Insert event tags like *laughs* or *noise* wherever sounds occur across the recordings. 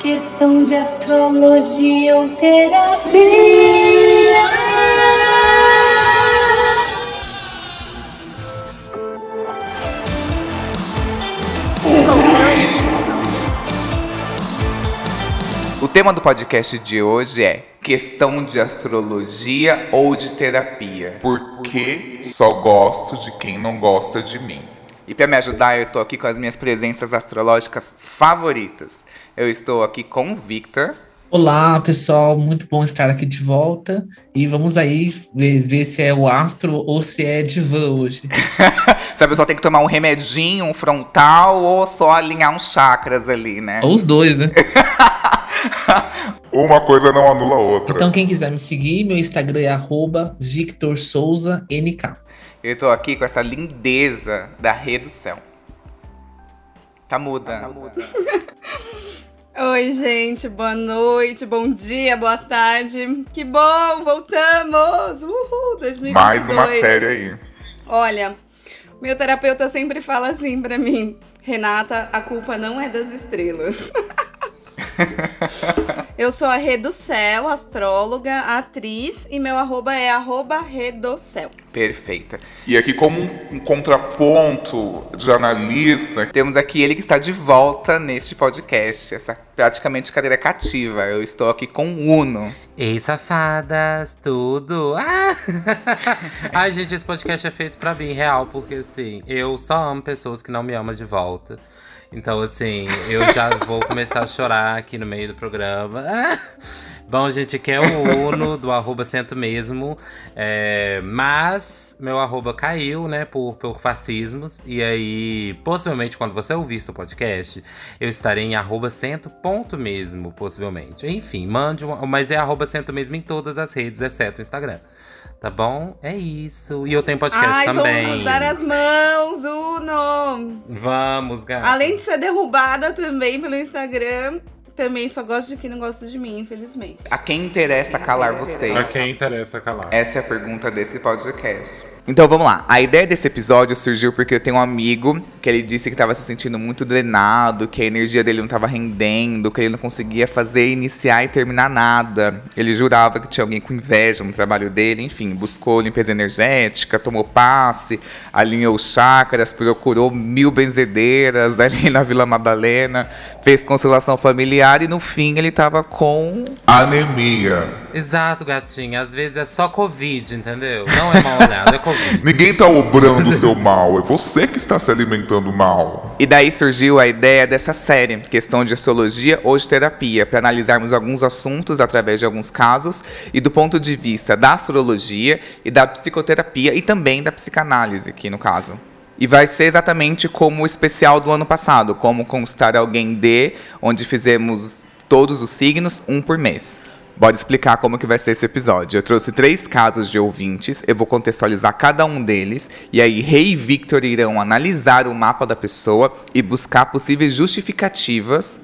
Questão de astrologia ou terapia. O tema do podcast de hoje é questão de astrologia ou de terapia. Porque só gosto de quem não gosta de mim. E para me ajudar, eu estou aqui com as minhas presenças astrológicas favoritas. Eu estou aqui com o Victor. Olá, pessoal, muito bom estar aqui de volta. E vamos aí ver, ver se é o astro ou se é divã hoje. *laughs* se a pessoa tem que tomar um remedinho, um frontal ou só alinhar uns chakras ali, né? Ou os dois, né? *laughs* Uma coisa não anula a outra. Então, quem quiser me seguir, meu Instagram é @victorsouza_nk. Eu tô aqui com essa lindeza da redução. Tá muda. Tá muda. *laughs* Oi, gente, boa noite, bom dia, boa tarde. Que bom, voltamos! Uhul, 2022. Mais uma série aí. Olha, meu terapeuta sempre fala assim pra mim: Renata, a culpa não é das estrelas. *laughs* *laughs* Eu sou a Reducel, astróloga, atriz, e meu arroba é arroba Redocel. Perfeita. E aqui, como um, um, contraponto de analista, temos aqui ele que está de volta neste podcast, essa praticamente cadeira cativa. Eu estou aqui com o Uno. Ei, safadas, tudo! Ah! *laughs* Ai, gente, esse podcast é feito pra mim, real, porque assim, eu só amo pessoas que não me amam de volta. Então, assim, eu já vou começar a chorar aqui no meio do programa. *laughs* Bom, gente, aqui é o Uno do arroba cento mesmo. É, mas meu arroba caiu, né, por, por fascismos. E aí, possivelmente, quando você ouvir seu podcast, eu estarei em arroba cento ponto mesmo, possivelmente. Enfim, mande um. Mas é arroba cento mesmo em todas as redes, exceto o Instagram. Tá bom? É isso. E eu tenho podcast Ai, também. Vamos usar as mãos, Uno! Vamos, gata. Além de ser derrubada também pelo Instagram, também só gosto de quem não gosta de mim, infelizmente. A quem interessa calar vocês? A quem interessa calar. Essa é a pergunta desse podcast. Então vamos lá. A ideia desse episódio surgiu porque eu tenho um amigo que ele disse que estava se sentindo muito drenado, que a energia dele não estava rendendo, que ele não conseguia fazer, iniciar e terminar nada. Ele jurava que tinha alguém com inveja no trabalho dele, enfim, buscou limpeza energética, tomou passe, alinhou chakras, procurou mil benzedeiras *laughs* ali na Vila Madalena, fez constelação familiar e no fim ele estava com anemia. Exato, gatinha. Às vezes é só Covid, entendeu? Não é mal olhado, é Covid. *laughs* Ninguém tá obrando o seu mal, é você que está se alimentando mal. E daí surgiu a ideia dessa série, questão de astrologia ou de terapia, para analisarmos alguns assuntos através de alguns casos e do ponto de vista da astrologia e da psicoterapia e também da psicanálise, aqui no caso. E vai ser exatamente como o especial do ano passado, como conquistar alguém de, onde fizemos todos os signos, um por mês. Bora explicar como que vai ser esse episódio. Eu trouxe três casos de ouvintes, eu vou contextualizar cada um deles, e aí Rei e Victor irão analisar o mapa da pessoa e buscar possíveis justificativas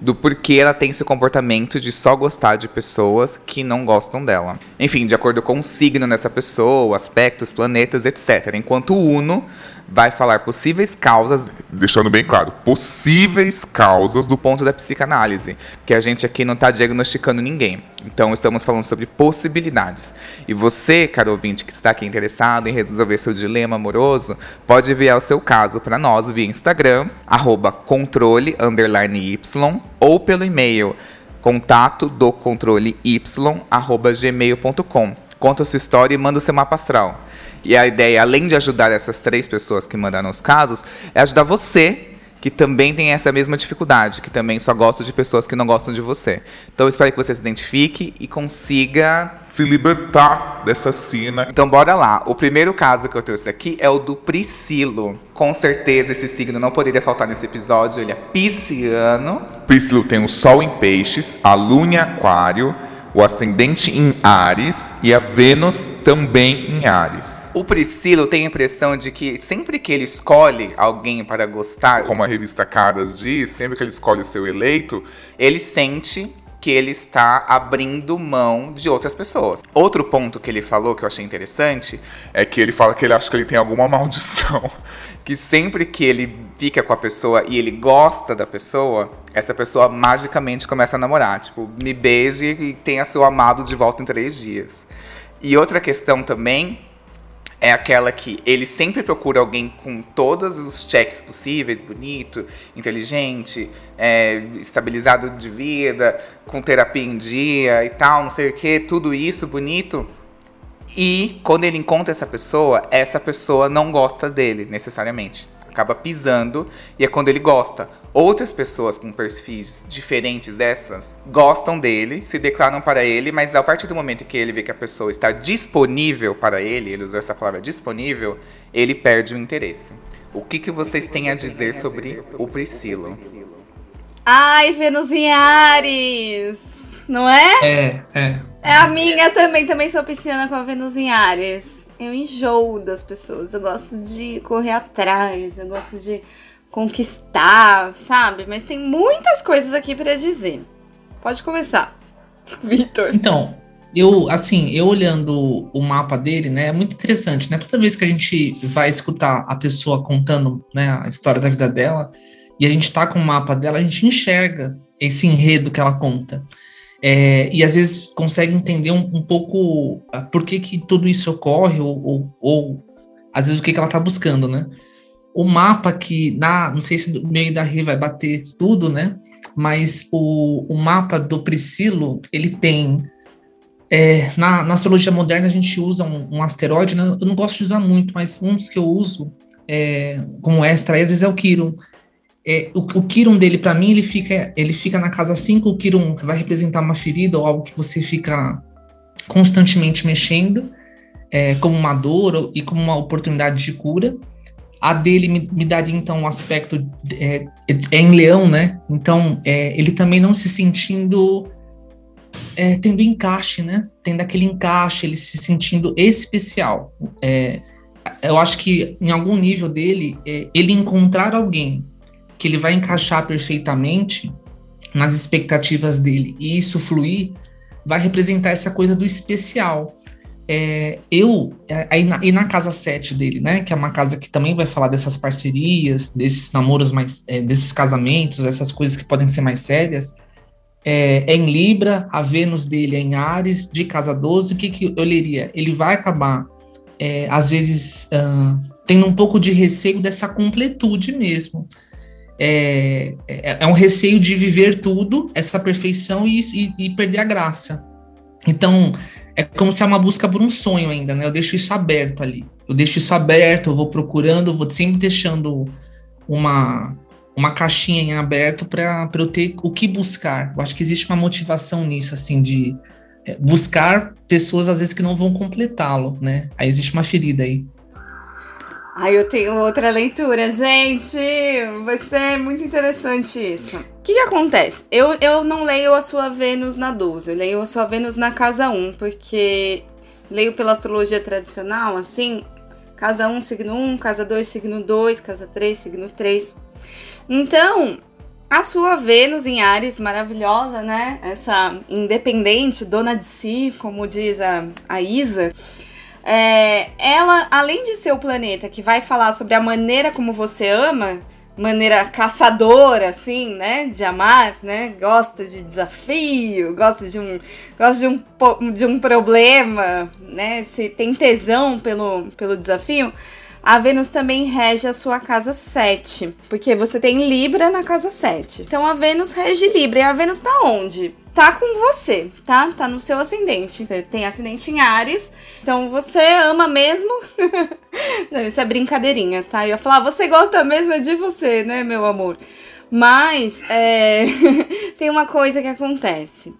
do porquê ela tem esse comportamento de só gostar de pessoas que não gostam dela. Enfim, de acordo com o signo dessa pessoa, aspectos, planetas, etc. Enquanto o Uno vai falar possíveis causas, deixando bem claro, possíveis causas do ponto da psicanálise, que a gente aqui não está diagnosticando ninguém. Então estamos falando sobre possibilidades. E você, caro ouvinte, que está aqui interessado em resolver seu dilema amoroso, pode enviar o seu caso para nós via Instagram, arroba controle, y, ou pelo e-mail contato do controle y, arroba gmail.com. Conta a sua história e manda o seu mapa astral. E a ideia, além de ajudar essas três pessoas que mandaram os casos, é ajudar você que também tem essa mesma dificuldade, que também só gosta de pessoas que não gostam de você. Então eu espero que você se identifique e consiga se libertar dessa sina. Então bora lá. O primeiro caso que eu trouxe aqui é o do Priscilo. Com certeza esse signo não poderia faltar nesse episódio. Ele é pisciano. Priscilo tem o Sol em Peixes, a Lua em Aquário o ascendente em Ares e a Vênus também em Ares. O Priscilo tem a impressão de que sempre que ele escolhe alguém para gostar, como a revista Caras diz, sempre que ele escolhe o seu eleito, ele sente que ele está abrindo mão de outras pessoas. Outro ponto que ele falou que eu achei interessante É que ele fala que ele acha que ele tem alguma *laughs* maldição. que sempre que ele fica com a pessoa e ele gosta da pessoa, essa pessoa magicamente começa a namorar. Tipo, me beije e tenha seu amado de volta em três dias. E outra questão também é aquela que ele sempre procura alguém com todos os checks possíveis, bonito, inteligente, é, estabilizado de vida, com terapia em dia e tal, não sei o que, tudo isso bonito. E quando ele encontra essa pessoa, essa pessoa não gosta dele necessariamente. Acaba pisando e é quando ele gosta. Outras pessoas com perfis diferentes dessas gostam dele, se declaram para ele, mas a partir do momento que ele vê que a pessoa está disponível para ele, ele usou essa palavra disponível, ele perde o interesse. O que, que vocês têm a dizer sobre o Priscilo? Ai, Vênus em Ares! Não é? É, é. É a minha também, também sou pisciana com a Vênus em Ares. Eu enjoo das pessoas, eu gosto de correr atrás, eu gosto de conquistar, sabe? Mas tem muitas coisas aqui pra dizer. Pode começar, *laughs* Vitor. Então, eu, assim, eu olhando o mapa dele, né, é muito interessante, né? Toda vez que a gente vai escutar a pessoa contando, né, a história da vida dela, e a gente tá com o mapa dela, a gente enxerga esse enredo que ela conta. É, e às vezes consegue entender um, um pouco ah, por que, que tudo isso ocorre, ou, ou, ou às vezes o que, que ela tá buscando, né? O mapa que, na, não sei se no meio da Rê vai bater tudo, né? Mas o, o mapa do Priscilo, ele tem é, na, na, astrologia moderna a gente usa um, um, asteroide, né? eu não gosto de usar muito, mas uns que eu uso é, como extra, às vezes é o Quiron. É, o, o dele, para mim, ele fica, ele fica na casa 5, o Quiron vai representar uma ferida ou algo que você fica constantemente mexendo, é, como uma dor e como uma oportunidade de cura. A dele me, me daria, então, um aspecto é, é em leão, né? Então, é, ele também não se sentindo é, tendo encaixe, né? Tendo aquele encaixe, ele se sentindo especial. É, eu acho que em algum nível dele, ele encontrar alguém que ele vai encaixar perfeitamente nas expectativas dele e isso fluir, vai representar essa coisa do especial. É, eu, aí na, e na casa 7 dele, né, que é uma casa que também vai falar dessas parcerias, desses namoros mais, é, desses casamentos, essas coisas que podem ser mais sérias, é, é, em Libra, a Vênus dele é em Ares, de casa 12, o que, que eu leria? Ele vai acabar, é, às vezes, uh, tendo um pouco de receio dessa completude mesmo. É, é, é, um receio de viver tudo, essa perfeição e, e, e, perder a graça. Então, é como se é uma busca por um sonho ainda, né? Eu deixo isso aberto ali. Eu deixo isso aberto, eu vou procurando, vou sempre deixando uma, uma caixinha em aberto para eu ter o que buscar. Eu acho que existe uma motivação nisso, assim, de é, buscar pessoas às vezes que não vão completá-lo, né? Aí existe uma ferida aí. Ai, eu tenho outra leitura, gente! Vai ser muito interessante isso. O que, que acontece? Eu, eu não leio a sua Vênus na 12, eu leio a sua Vênus na casa 1, porque leio pela astrologia tradicional, assim, casa 1, signo 1, casa 2, signo 2, casa 3, signo 3. Então, a sua Vênus em Ares, maravilhosa, né? Essa independente, dona de si, como diz a, a Isa. É, ela, além de ser o planeta que vai falar sobre a maneira como você ama, maneira caçadora, assim, né? De amar, né? Gosta de desafio, gosta de um, gosta de um, de um problema, né? Se tem tesão pelo, pelo desafio a Vênus também rege a sua casa 7, porque você tem Libra na casa 7. Então a Vênus rege Libra. E a Vênus tá onde? Tá com você, tá? Tá no seu ascendente. Você tem ascendente em Ares, então você ama mesmo. *laughs* Não, isso é brincadeirinha, tá? Eu ia falar, você gosta mesmo de você, né, meu amor? Mas é... *laughs* tem uma coisa que acontece.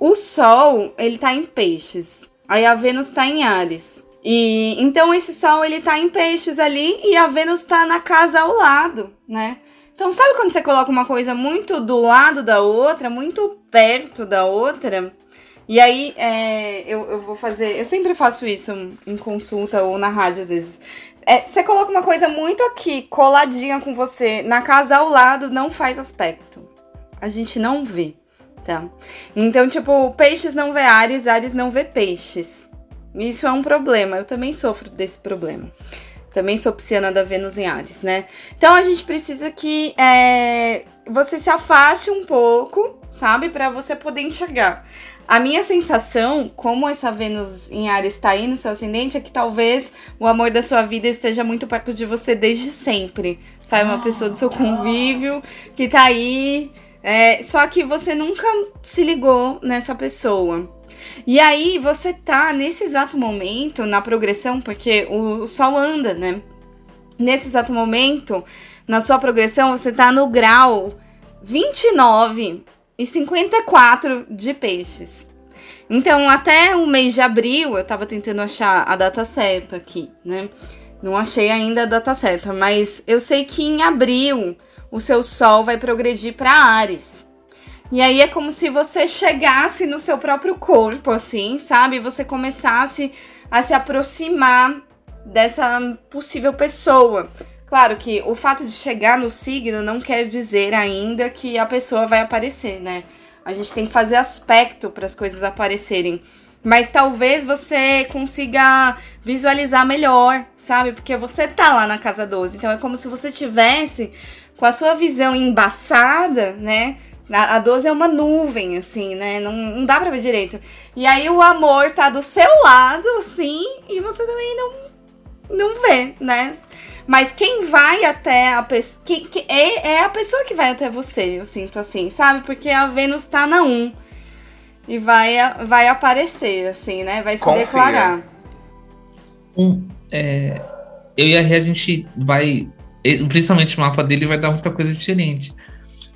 O Sol, ele tá em peixes. Aí a Vênus tá em Ares. E então esse Sol ele tá em peixes ali e a Vênus tá na casa ao lado, né? Então sabe quando você coloca uma coisa muito do lado da outra, muito perto da outra? E aí é, eu, eu vou fazer. Eu sempre faço isso em consulta ou na rádio às vezes. É, você coloca uma coisa muito aqui, coladinha com você, na casa ao lado, não faz aspecto. A gente não vê. Tá. Então, tipo, peixes não vê Ares, Ares não vê peixes. Isso é um problema. Eu também sofro desse problema. Também sou pisciana da Vênus em Ares, né? Então a gente precisa que é, você se afaste um pouco, sabe? Para você poder enxergar. A minha sensação, como essa Vênus em Ares está aí no seu ascendente, é que talvez o amor da sua vida esteja muito perto de você desde sempre. Sabe? Uma pessoa do seu convívio que tá aí. É, só que você nunca se ligou nessa pessoa. E aí você tá nesse exato momento na progressão, porque o, Sol anda, né? Nesse exato momento, na sua progressão, você tá no grau 29 e 54 de peixes. Então, até o mês de abril, eu tava tentando achar a data certa aqui, né? Não achei ainda a data certa, mas eu sei que em abril o seu sol vai progredir para Ares. E aí é como se você chegasse no seu próprio corpo, assim, sabe? Você começasse a se aproximar dessa possível pessoa. Claro que o fato de chegar no signo não quer dizer ainda que a pessoa vai aparecer, né? A gente tem que fazer aspecto para as coisas aparecerem. Mas talvez você consiga visualizar melhor, sabe? Porque você tá lá na casa 12. Então é como se você tivesse com a sua visão embaçada, né? A 12 é uma nuvem, assim, né? Não, não dá pra ver direito. E aí o amor tá do seu lado, assim, e você também não, não vê, né? Mas quem vai até a pessoa. É, é a pessoa que vai até você, eu sinto assim, sabe? Porque a Vênus tá na 1. E vai, vai aparecer, assim, né? Vai se Confia. declarar. Um, é, eu e a Rê, a gente vai. Principalmente o mapa dele vai dar muita coisa diferente.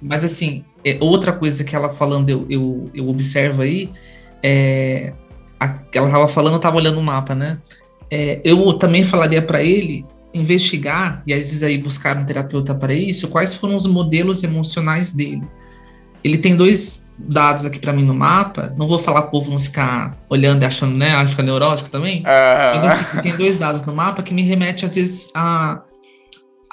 Mas assim, é, outra coisa que ela falando, eu, eu, eu observo aí, é. A, ela tava falando, eu tava olhando o mapa, né? É, eu também falaria para ele investigar, e às vezes aí buscar um terapeuta para isso, quais foram os modelos emocionais dele. Ele tem dois dados aqui para mim no mapa, não vou falar para o povo não ficar olhando e achando, né, acho que é neurótico também, Ah, mas assim, tem dois dados no mapa que me remete às vezes a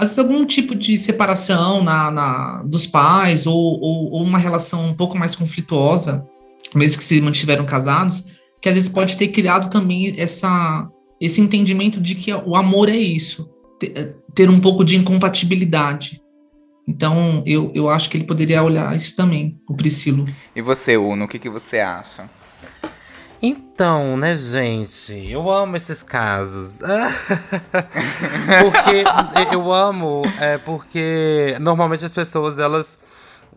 vezes algum tipo de separação na, na dos pais ou, ou, ou uma relação um pouco mais conflituosa, mesmo que se mantiveram casados, que às vezes pode ter criado também essa esse entendimento de que o amor é isso, ter, ter um pouco de incompatibilidade. Então, eu, eu acho que ele poderia olhar isso também, o Priscilo. E você, Uno, o que, que você acha? Então, né, gente? Eu amo esses casos. *laughs* porque eu amo, é porque normalmente as pessoas elas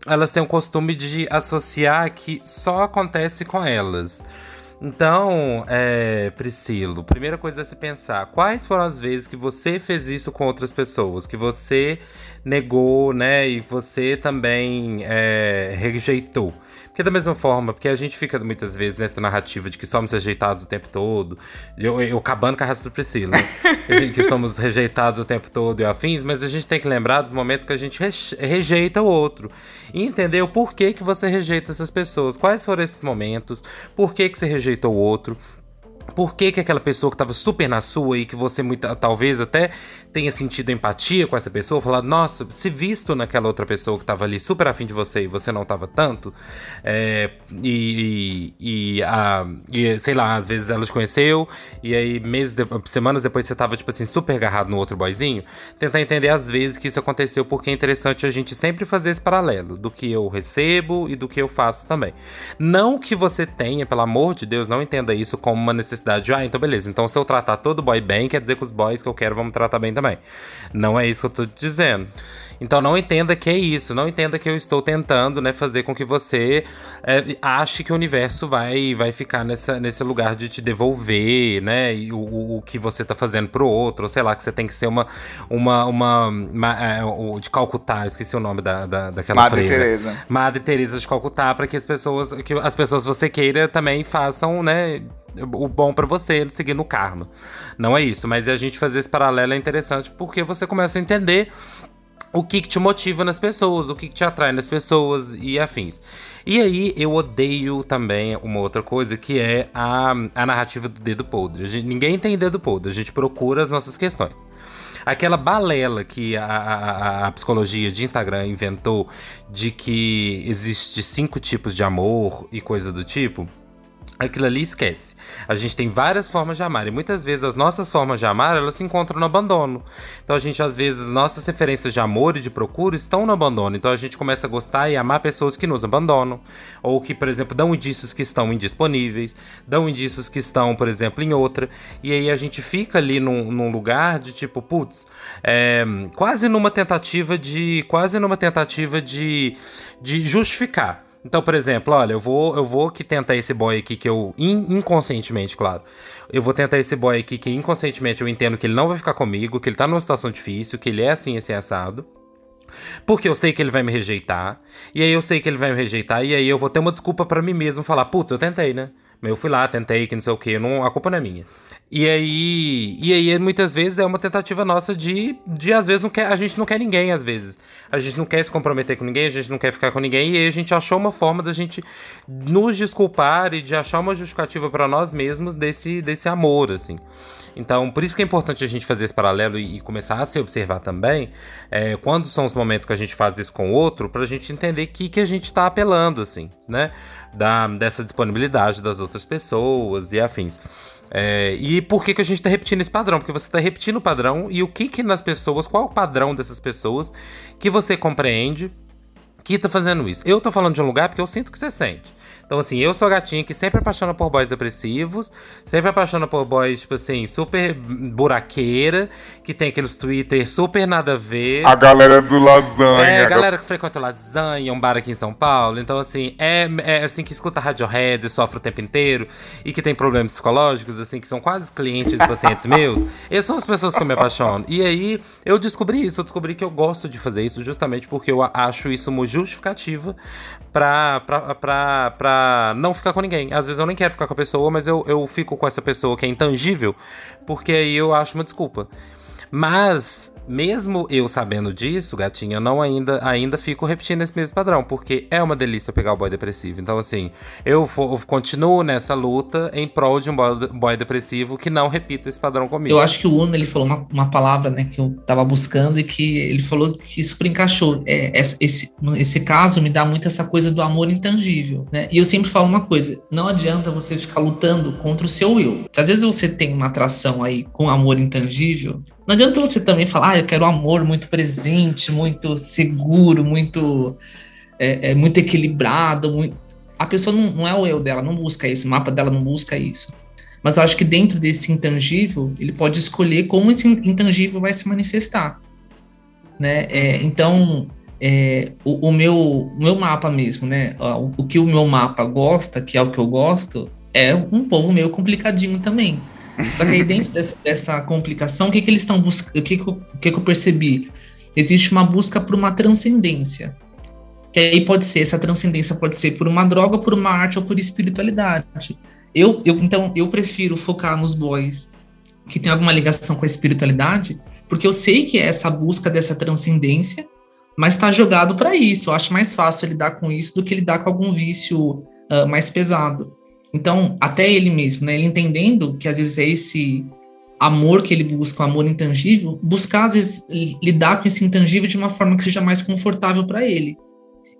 elas têm o costume de associar que só acontece com elas. Então, é, Priscilo, primeira coisa a se pensar: quais foram as vezes que você fez isso com outras pessoas? Que você negou, né? E você também é, rejeitou. Porque da mesma forma, porque a gente fica muitas vezes nessa narrativa de que somos rejeitados o tempo todo. Eu, eu acabando com a raça do Priscila, *laughs* que somos rejeitados o tempo todo e afins, mas a gente tem que lembrar dos momentos que a gente rejeita o outro. E entender o porquê que você rejeita essas pessoas. Quais foram esses momentos? Por que, que você rejeitou o outro? Por que, que aquela pessoa que estava super na sua e que você muita, talvez até tenha sentido empatia com essa pessoa, falar, nossa, se visto naquela outra pessoa que estava ali super afim de você e você não estava tanto, é, e, e, e, a, e, sei lá, às vezes ela te conheceu e aí meses, de, semanas depois você estava tipo assim, super agarrado no outro boyzinho, tentar entender às vezes que isso aconteceu porque é interessante a gente sempre fazer esse paralelo do que eu recebo e do que eu faço também. Não que você tenha, pelo amor de Deus, não entenda isso como uma necessidade de, ah, então beleza, então se eu tratar todo boy bem, quer dizer que os boys que eu quero vamos tratar bem também. Não é isso que eu tô dizendo. Então não entenda que é isso, não entenda que eu estou tentando, né, fazer com que você é, ache que o universo vai, vai ficar nessa, nesse lugar de te devolver, né, e o, o que você está fazendo pro outro, ou sei lá, que você tem que ser uma, uma, uma, uma é, de Calcutá, eu esqueci o nome da, da daquela Madre freira. Teresa. Madre Teresa de Calcutá, para que as pessoas, que as pessoas que você queira também façam, né, o bom para você, seguindo o karma. Não é isso, mas a gente fazer esse paralelo é interessante porque você começa a entender o que, que, te motiva nas pessoas, o que, que, te atrai nas pessoas e afins. E aí eu odeio também uma outra coisa que é a, a narrativa do dedo podre. Gente, ninguém tem dedo podre, a gente procura as nossas questões. aquela balela que a, a, a psicologia de Instagram inventou de que existe cinco tipos de amor e coisa do tipo aquilo ali esquece. A gente tem várias formas de amar e muitas vezes as nossas formas de amar elas se encontram no abandono. Então a gente às vezes nossas referências de amor e de procura estão no abandono. Então a gente começa a gostar e amar pessoas que nos abandonam ou que, por exemplo, dão indícios que estão indisponíveis, dão indícios que estão, por exemplo, em outra. E aí a gente fica ali num, num lugar de tipo, putz, é, quase numa tentativa de, quase numa tentativa de, de justificar então, por exemplo, olha, eu vou, eu vou que tentar esse boy aqui que eu inconscientemente, claro. Eu vou tentar esse boy aqui que inconscientemente eu entendo que ele não vai ficar comigo, que ele tá numa situação difícil, que ele é assim, esse assado. Porque eu sei que ele vai me rejeitar. E aí eu sei que ele vai me rejeitar. E aí eu vou ter uma desculpa para mim mesmo falar, putz, eu tentei, né? Eu fui lá, tentei, que não sei o que, não, a culpa não é minha. E aí, e aí muitas vezes é uma tentativa nossa de, de às vezes não quer, a gente não quer ninguém às vezes. A gente não quer se comprometer com ninguém, a gente não quer ficar com ninguém e aí a gente achou uma forma da gente nos desculpar e de achar uma justificativa para nós mesmos desse desse amor assim. Então, por isso que é importante a gente fazer esse paralelo e, e começar a se observar também, é, quando são os momentos que a gente faz isso com o outro, para a gente entender que que a gente está apelando assim, né? Da, dessa disponibilidade das outras pessoas e afins. É, e por que, que a gente está repetindo esse padrão? Porque você está repetindo o padrão e o que que nas pessoas, qual o padrão dessas pessoas que você compreende que está fazendo isso? Eu estou falando de um lugar porque eu sinto que você sente. Então, assim, eu sou a gatinha que sempre apaixona por boys depressivos, sempre apaixona por boys, tipo assim, super buraqueira, que tem aqueles Twitter super nada a ver. A galera do lasanha. É, a galera que frequenta lasanha, um bar aqui em São Paulo. Então, assim, é, é assim que escuta Radiohead e sofre o tempo inteiro e que tem problemas psicológicos, assim, que são quase clientes e pacientes *laughs* meus. Essas são as pessoas que eu me apaixono. E aí, eu descobri isso, eu descobri que eu gosto de fazer isso justamente porque eu acho isso uma justificativa pra, pra, pra, pra não ficar com ninguém. Às vezes eu nem quero ficar com a pessoa, mas eu, eu fico com essa pessoa que é intangível, porque aí eu acho uma desculpa. Mas mesmo eu sabendo disso, gatinha, eu não ainda, ainda fico repetindo esse mesmo padrão, porque é uma delícia pegar o boy depressivo. Então, assim, eu, eu continuo nessa luta em prol de um boy, boy, depressivo que não repita esse padrão comigo. Eu acho que o Uno, ele falou uma, uma palavra, né, que eu tava buscando e que ele falou que super encaixou. É, esse, esse caso me dá muito essa coisa do amor intangível, né? E eu sempre falo uma coisa, não adianta você ficar lutando contra o seu eu. Se às vezes você tem uma atração aí com amor intangível, não adianta você também falar, ah, eu quero um amor muito presente, muito seguro, muito, é, é muito equilibrado. Muito... A pessoa não, não é o eu dela, não busca isso, o mapa dela não busca isso. Mas eu acho que dentro desse intangível, ele pode escolher como esse intangível vai se manifestar. Né? É, então, é, o, o, meu, o meu mapa mesmo, né? O, o que o meu mapa gosta, que é o que eu gosto, é um povo meio complicadinho também. Só que aí dentro dessa, dessa complicação, o que, que eles estão buscando? O, que, que, eu, o que, que eu percebi? Existe uma busca por uma transcendência. Que aí pode ser, essa transcendência pode ser por uma droga, por uma arte ou por espiritualidade. Eu, eu então, eu prefiro focar nos boys que tem alguma ligação com a espiritualidade, porque eu sei que é essa busca dessa transcendência, mas está jogado para isso. Eu acho mais fácil lidar com isso do que lidar com algum vício uh, mais pesado. Então, até ele mesmo, né, ele entendendo que às vezes é esse amor que ele busca, o um amor intangível, buscar às vezes lidar com esse intangível de uma forma que seja mais confortável para ele.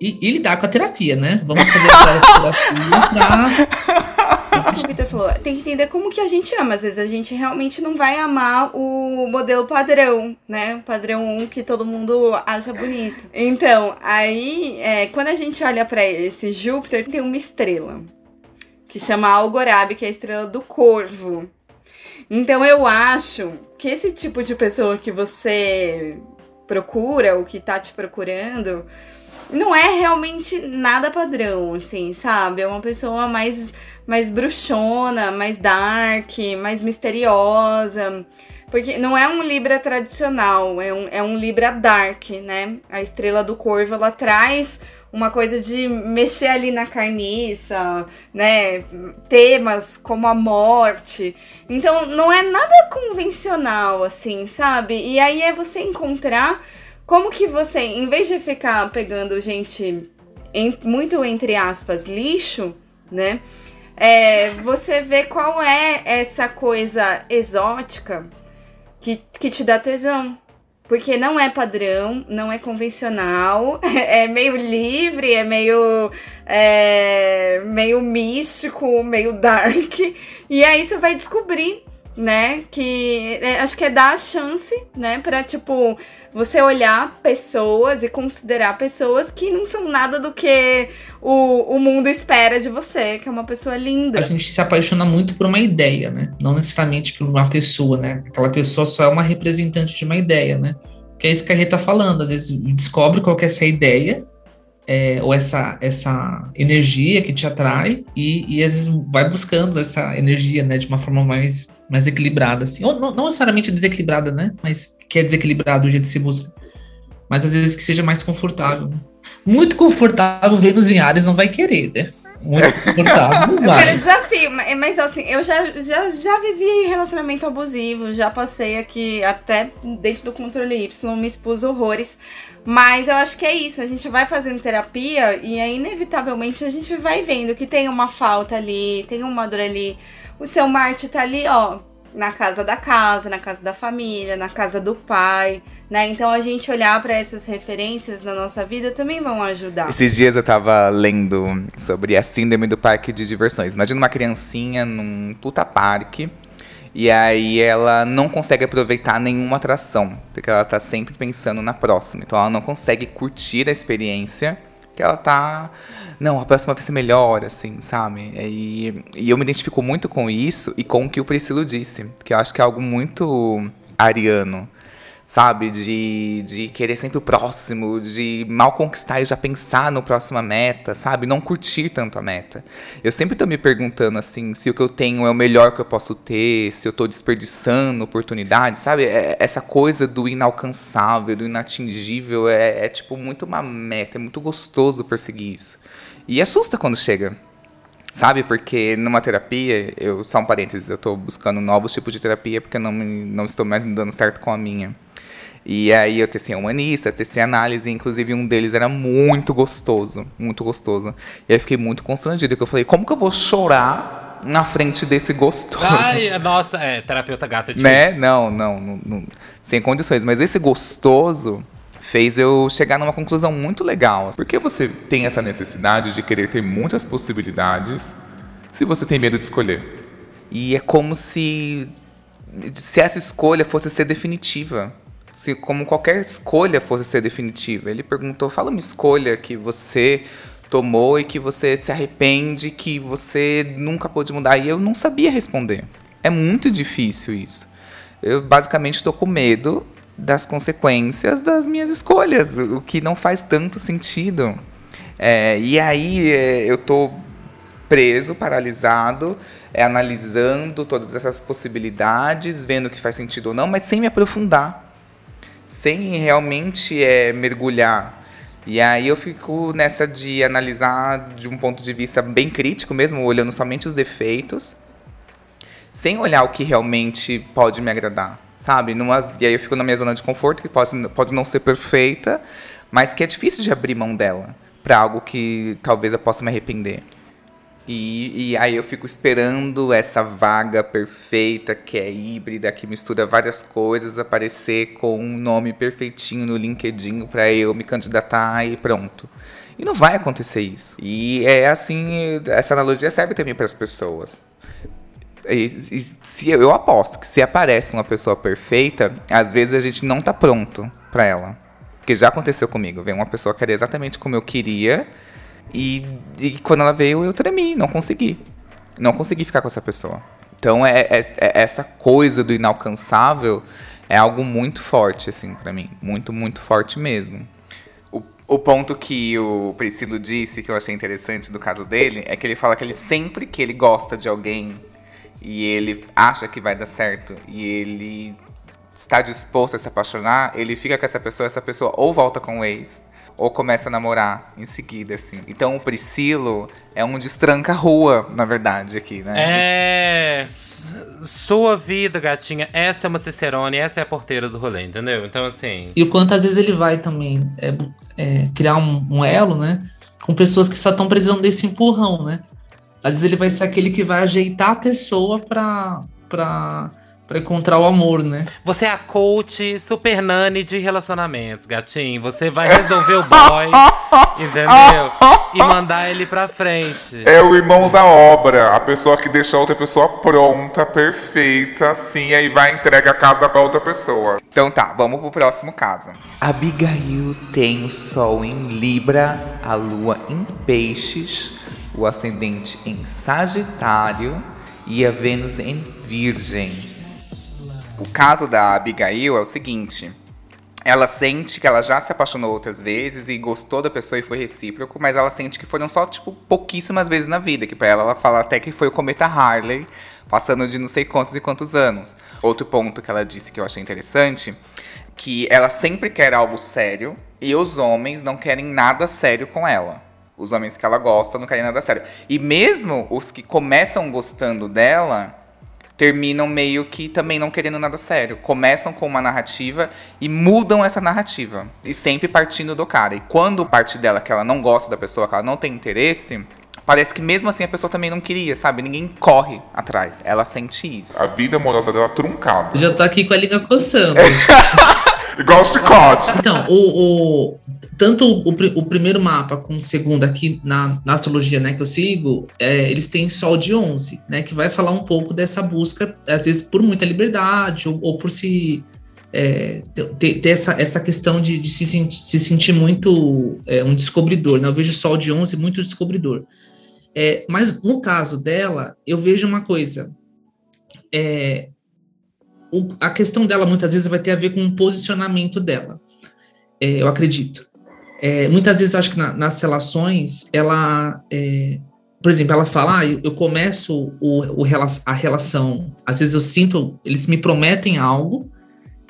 E, e, lidar com a terapia, né? Vamos fazer a *laughs* terapia pra... Isso que o Victor falou, tem que entender como que a gente ama. Às vezes a gente realmente não vai amar o modelo padrão, né? O padrão 1 que todo mundo acha bonito. Então, aí, é, quando a gente olha para esse Júpiter, tem uma estrela que chama Algorab, que é a estrela do corvo. Então eu acho que esse tipo de pessoa que você procura, ou que tá te procurando, não é realmente nada padrão, assim, sabe? É uma pessoa mais, mais bruxona, mais dark, mais misteriosa. Porque não é um Libra tradicional, é um, é um Libra dark, né? A estrela do corvo, ela traz uma coisa de mexer ali na carniça, né? Temas como a morte. Então não é nada convencional, assim, sabe? E aí é você encontrar como que você, em vez de ficar pegando gente em, muito entre aspas lixo, né? É, você vê qual é essa coisa exótica que, que te dá tesão. Porque não é padrão, não é convencional, *laughs* é meio livre, é meio, é, meio místico, meio dark. E aí você vai descobrir né? Que é, acho que é dar a chance, né? Pra, tipo, você olhar pessoas e considerar pessoas que não são nada do que o, o mundo espera de você, que é uma pessoa linda. A gente se apaixona muito por uma ideia, né? Não necessariamente por uma pessoa, né? Aquela pessoa só é uma representante de uma ideia, né? Que é isso que a Rê tá falando. Às vezes descobre qual que é essa ideia é, ou essa, essa energia que te atrai e, e às vezes vai buscando essa energia, né, de uma forma mais, mais equilibrada, assim. Ou não, não necessariamente desequilibrada, né, mas que é desequilibrado o jeito de se busca. Mas às vezes que seja mais confortável. Muito confortável, Vênus em Ares não vai querer, né? Muito confortável. *laughs* eu quero desafio, mas assim, eu já, já, já vivi relacionamento abusivo, já passei aqui até dentro do controle Y, me expus horrores. Mas eu acho que é isso, a gente vai fazendo terapia e aí, inevitavelmente, a gente vai vendo que tem uma falta ali, tem uma dor ali. O seu Marte tá ali, ó, na casa da casa, na casa da família, na casa do pai, né? Então a gente olhar para essas referências na nossa vida também vão ajudar. Esses dias eu tava lendo sobre a síndrome do parque de diversões. Imagina uma criancinha num puta parque e aí ela não consegue aproveitar nenhuma atração, porque ela tá sempre pensando na próxima. Então ela não consegue curtir a experiência que ela tá. Não, a próxima vai ser melhor, assim, sabe? E, e eu me identifico muito com isso e com o que o Priscilo disse, que eu acho que é algo muito ariano sabe? De, de querer sempre o próximo, de mal conquistar e já pensar no próxima meta, sabe? Não curtir tanto a meta. Eu sempre tô me perguntando, assim, se o que eu tenho é o melhor que eu posso ter, se eu tô desperdiçando oportunidades, sabe? É, essa coisa do inalcançável, do inatingível, é, é tipo muito uma meta, é muito gostoso perseguir isso. E assusta quando chega. Sabe? Porque numa terapia, eu só um parênteses, eu estou buscando novos tipos de terapia porque não, me, não estou mais me dando certo com a minha. E aí eu testei humanista, testei análise, inclusive um deles era muito gostoso, muito gostoso. E aí eu fiquei muito constrangido, porque eu falei, como que eu vou chorar na frente desse gostoso? Ai, nossa, é, terapeuta gata de Né? Não, não, não, não, sem condições. Mas esse gostoso fez eu chegar numa conclusão muito legal. Por que você tem essa necessidade de querer ter muitas possibilidades se você tem medo de escolher? E é como se se essa escolha fosse ser definitiva se como qualquer escolha fosse ser definitiva. Ele perguntou: fala uma escolha que você tomou e que você se arrepende, que você nunca pôde mudar. E eu não sabia responder. É muito difícil isso. Eu basicamente estou com medo das consequências das minhas escolhas, o que não faz tanto sentido. É, e aí é, eu estou preso, paralisado, é, analisando todas essas possibilidades, vendo o que faz sentido ou não, mas sem me aprofundar sem realmente é, mergulhar. E aí eu fico nessa de analisar de um ponto de vista bem crítico mesmo, olhando somente os defeitos, sem olhar o que realmente pode me agradar, sabe? E aí eu fico na minha zona de conforto, que pode, pode não ser perfeita, mas que é difícil de abrir mão dela para algo que talvez eu possa me arrepender. E, e, aí eu fico esperando essa vaga perfeita, que é híbrida, que mistura várias coisas, aparecer com um nome perfeitinho no LinkedIn para eu me candidatar e pronto. E não vai acontecer isso. E é assim, essa analogia serve também para as pessoas. E, e, se eu aposto que se aparece uma pessoa perfeita, às vezes a gente não está pronto para ela. Porque já aconteceu comigo, vem uma pessoa que era exatamente como eu queria, e, e quando ela veio, eu tremi, não consegui. Não consegui ficar com essa pessoa. Então, é, é, é essa coisa do inalcançável é algo muito forte, assim, para mim. Muito, muito forte mesmo. O, o ponto que o Priscilo disse, que eu achei interessante do caso dele, é que ele fala que ele sempre que ele gosta de alguém e ele acha que vai dar certo e ele está disposto a se apaixonar, ele fica com essa pessoa, essa pessoa ou volta com o ex, ou começa a namorar em seguida, assim. Então o Priscilo é um destranca-rua, na verdade, aqui, né? É. Sua vida, gatinha. Essa é uma Cicerone, essa é a porteira do rolê, entendeu? Então, assim. E o quanto às vezes ele vai também é, é, criar um, um, elo, né? Com pessoas que só estão precisando desse empurrão, né? Às vezes ele vai ser aquele que vai ajeitar a pessoa pra. pra Pra encontrar o amor, né? Você é a coach super nani de relacionamentos, gatinho. Você vai resolver o boy, *laughs* entendeu? E mandar ele pra frente. É o irmão da obra, a pessoa que deixa a outra pessoa pronta, perfeita, assim, aí vai e entrega a casa pra outra pessoa. Então tá, vamos pro próximo caso. Abigail tem o Sol em Libra, a Lua em Peixes, o Ascendente em Sagitário e a Vênus em Virgem. O caso da Abigail é o seguinte. Ela sente que ela já se apaixonou outras vezes e gostou da pessoa e foi recíproco, mas ela sente que foram só, tipo, pouquíssimas vezes na vida. Que pra ela, ela fala até que foi o cometa Harley, passando de não sei quantos e quantos anos. Outro ponto que ela disse que eu achei interessante, que ela sempre quer algo sério e os homens não querem nada sério com ela. Os homens que ela gosta não querem nada sério. E mesmo os que começam gostando dela, terminam meio que também não querendo nada sério. Começam com uma narrativa e mudam essa narrativa. E sempre partindo do cara. E quando parte dela que ela não gosta da pessoa, que ela não tem interesse, parece que mesmo assim a pessoa também não queria, sabe? Ninguém corre atrás. Ela sente isso. A vida amorosa dela truncada. Já tô aqui com a liga coçando. *laughs* Igual chicote. Então, o, o- tanto o, o primeiro mapa com o segundo aqui na, na astrologia né, que eu sigo, é, eles têm Sol de 11, né, que vai falar um pouco dessa busca, às vezes por muita liberdade ou, ou por se é, ter, ter essa, essa questão de, de se, sentir, se sentir muito é, um descobridor. Né? Eu vejo Sol de 11 muito descobridor. É, mas no caso dela, eu vejo uma coisa. É, o- a questão dela muitas vezes vai ter a ver com o posicionamento dela. É, eu acredito. É, muitas vezes acho que na- nas relações, ela. é, por exemplo, ela fala, ah, eu, eu começo o, o a relação, às vezes eu sinto, eles me prometem algo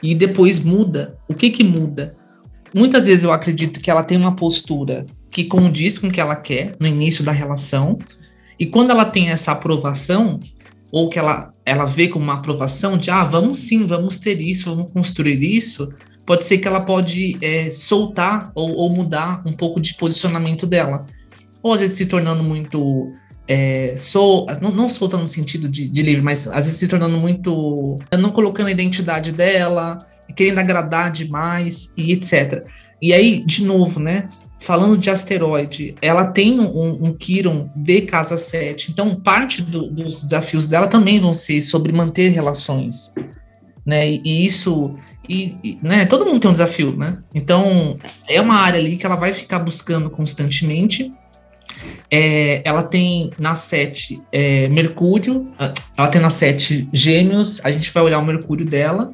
e depois muda. O que que muda? Muitas vezes eu acredito que ela tem uma postura que condiz com o que ela quer no início da relação, e quando ela tem essa aprovação, ou que ela, ela vê como uma aprovação de, ah, vamos sim, vamos ter isso, vamos construir isso, pode ser que ela pode é, soltar ou, ou mudar um pouco de posicionamento dela. Ou às vezes se tornando muito. É, não, não solta no sentido de, de livre, mas às vezes se tornando muito. não colocando a identidade dela, querendo agradar demais e etc. E aí, de novo, né? Falando de asteroide, ela tem um, um Quiron de casa 7, então parte do- dos desafios dela também vão ser sobre manter relações, né? E, e isso, e, e, né? Todo mundo tem um desafio, né? Então é uma área ali que ela vai ficar buscando constantemente. É, ela tem na 7 é, Mercúrio, ah, ela tem na 7 Gêmeos, a gente vai olhar o Mercúrio dela.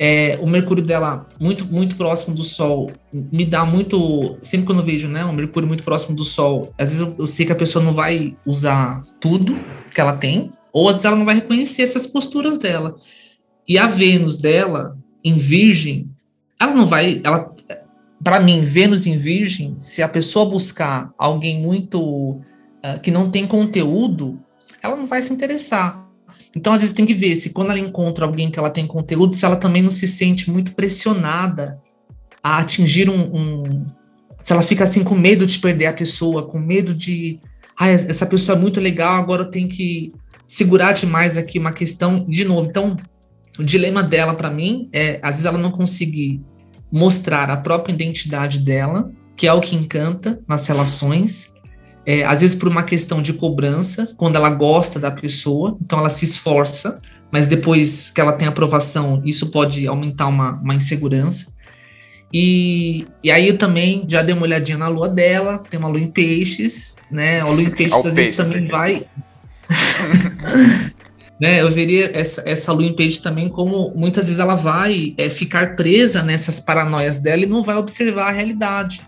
É, o Mercúrio dela muito muito próximo do Sol me dá muito sempre quando eu vejo né o Mercúrio muito próximo do Sol às vezes eu, eu sei que a pessoa não vai usar tudo que ela tem ou às vezes ela não vai reconhecer essas posturas dela. E a Vênus dela em Virgem ela não vai ela para mim Vênus em Virgem se a pessoa buscar alguém muito ah, que não tem conteúdo ela não vai se interessar então, às vezes, tem que ver se quando ela encontra alguém que ela tem conteúdo, se ela também não se sente muito pressionada a atingir um. um- se ela fica assim com medo de perder a pessoa, com medo de. Ah, essa pessoa é muito legal, agora eu tenho que segurar demais aqui uma questão. De novo, então, o dilema dela, para mim, é às vezes ela não conseguir mostrar a própria identidade dela, que é o que encanta nas relações, é, às vezes por uma questão de cobrança, quando ela gosta da pessoa, então ela se esforça, mas depois que ela tem aprovação, isso pode aumentar uma, uma insegurança. E, e aí eu também já dei uma olhadinha na lua dela, tem uma lua em peixes, né? A lua em peixes *laughs* às vezes peixe também aqui. vai. *laughs* né, eu veria essa, essa lua em peixes também como muitas vezes ela vai é, ficar presa nessas paranoias dela e não vai observar a realidade.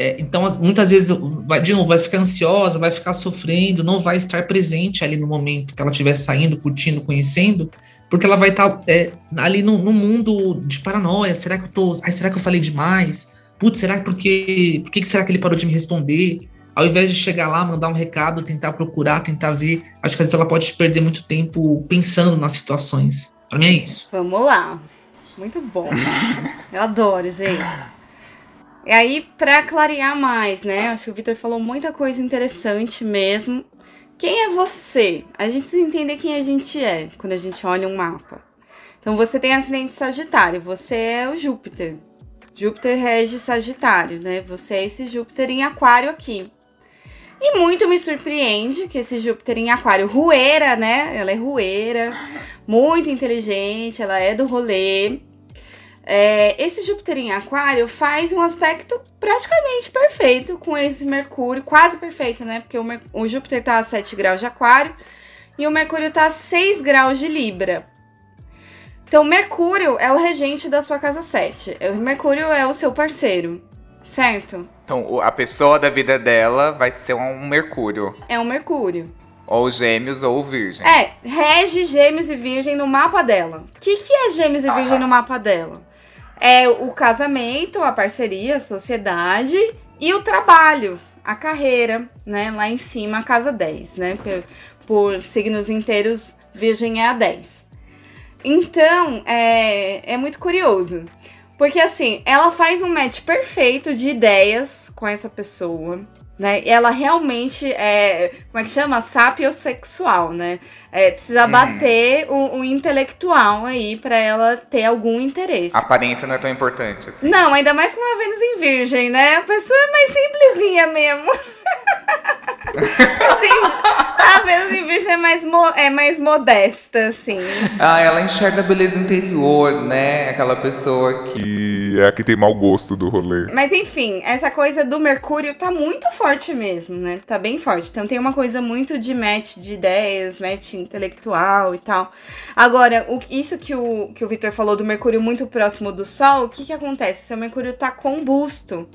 É, então, muitas vezes, vai, de novo, vai ficar ansiosa, vai ficar sofrendo, não vai estar presente ali no momento que ela estiver saindo, curtindo, conhecendo, porque ela vai estar é, ali no, no mundo de paranoia. Será que eu tô. Ai, será que eu falei demais? Putz, será que porque. Por que que será que ele parou de me responder? Ao invés de chegar lá, mandar um recado, tentar procurar, tentar ver, acho que às vezes ela pode perder muito tempo pensando nas situações. Pra mim é isso. Vamos lá. Muito bom. Eu adoro, gente. E aí, pra clarear mais, né? Acho que o Vitor falou muita coisa interessante mesmo. Quem é você? A gente precisa entender quem a gente é quando a gente olha um mapa. Então você tem ascendente Sagitário, você é o Júpiter. Júpiter rege Sagitário, né? Você é esse Júpiter em Aquário aqui. E muito me surpreende que esse Júpiter em Aquário, rueira, né? Ela é rueira, muito inteligente, ela é do rolê. É, esse Júpiter em Aquário faz um aspecto praticamente perfeito com esse Mercúrio, quase perfeito, né? Porque o, o Júpiter tá a 7 graus de Aquário e o Mercúrio tá a 6 graus de Libra. Então, Mercúrio é o regente da sua casa 7. O Mercúrio é o seu parceiro, certo? Então, a pessoa da vida dela vai ser um Mercúrio. É um Mercúrio. Ou Gêmeos ou Virgem. É, rege Gêmeos e Virgem no mapa dela. O que, que é Gêmeos e Virgem no mapa dela? É o casamento, a parceria, a sociedade e o trabalho, a carreira, né? Lá em cima, a casa 10, né? Por, por signos inteiros, Virgem é a 10. Então, é, é muito curioso. Porque assim, ela faz um match perfeito de ideias com essa pessoa. Né? E ela realmente é, como é que chama? Sapiosexual, né? É, precisa uhum. bater o, o, intelectual aí para ela ter algum interesse. A aparência não é tão importante assim. Não, ainda mais com uma Vênus em Virgem, né? A pessoa é mais simplesinha mesmo. *laughs* assim, a Vênus em Virgem é mais, é mais modesta, assim. Ah, ela enxerga a beleza interior, né? Aquela pessoa que é a que tem mau gosto do rolê. Mas enfim, essa coisa do Mercúrio tá muito forte mesmo, né? Tá bem forte. Então tem uma coisa muito de match de ideias, match intelectual e tal. Agora, o, isso que o, que o Victor falou do Mercúrio muito próximo do Sol, o que que acontece? Seu Mercúrio tá combusto.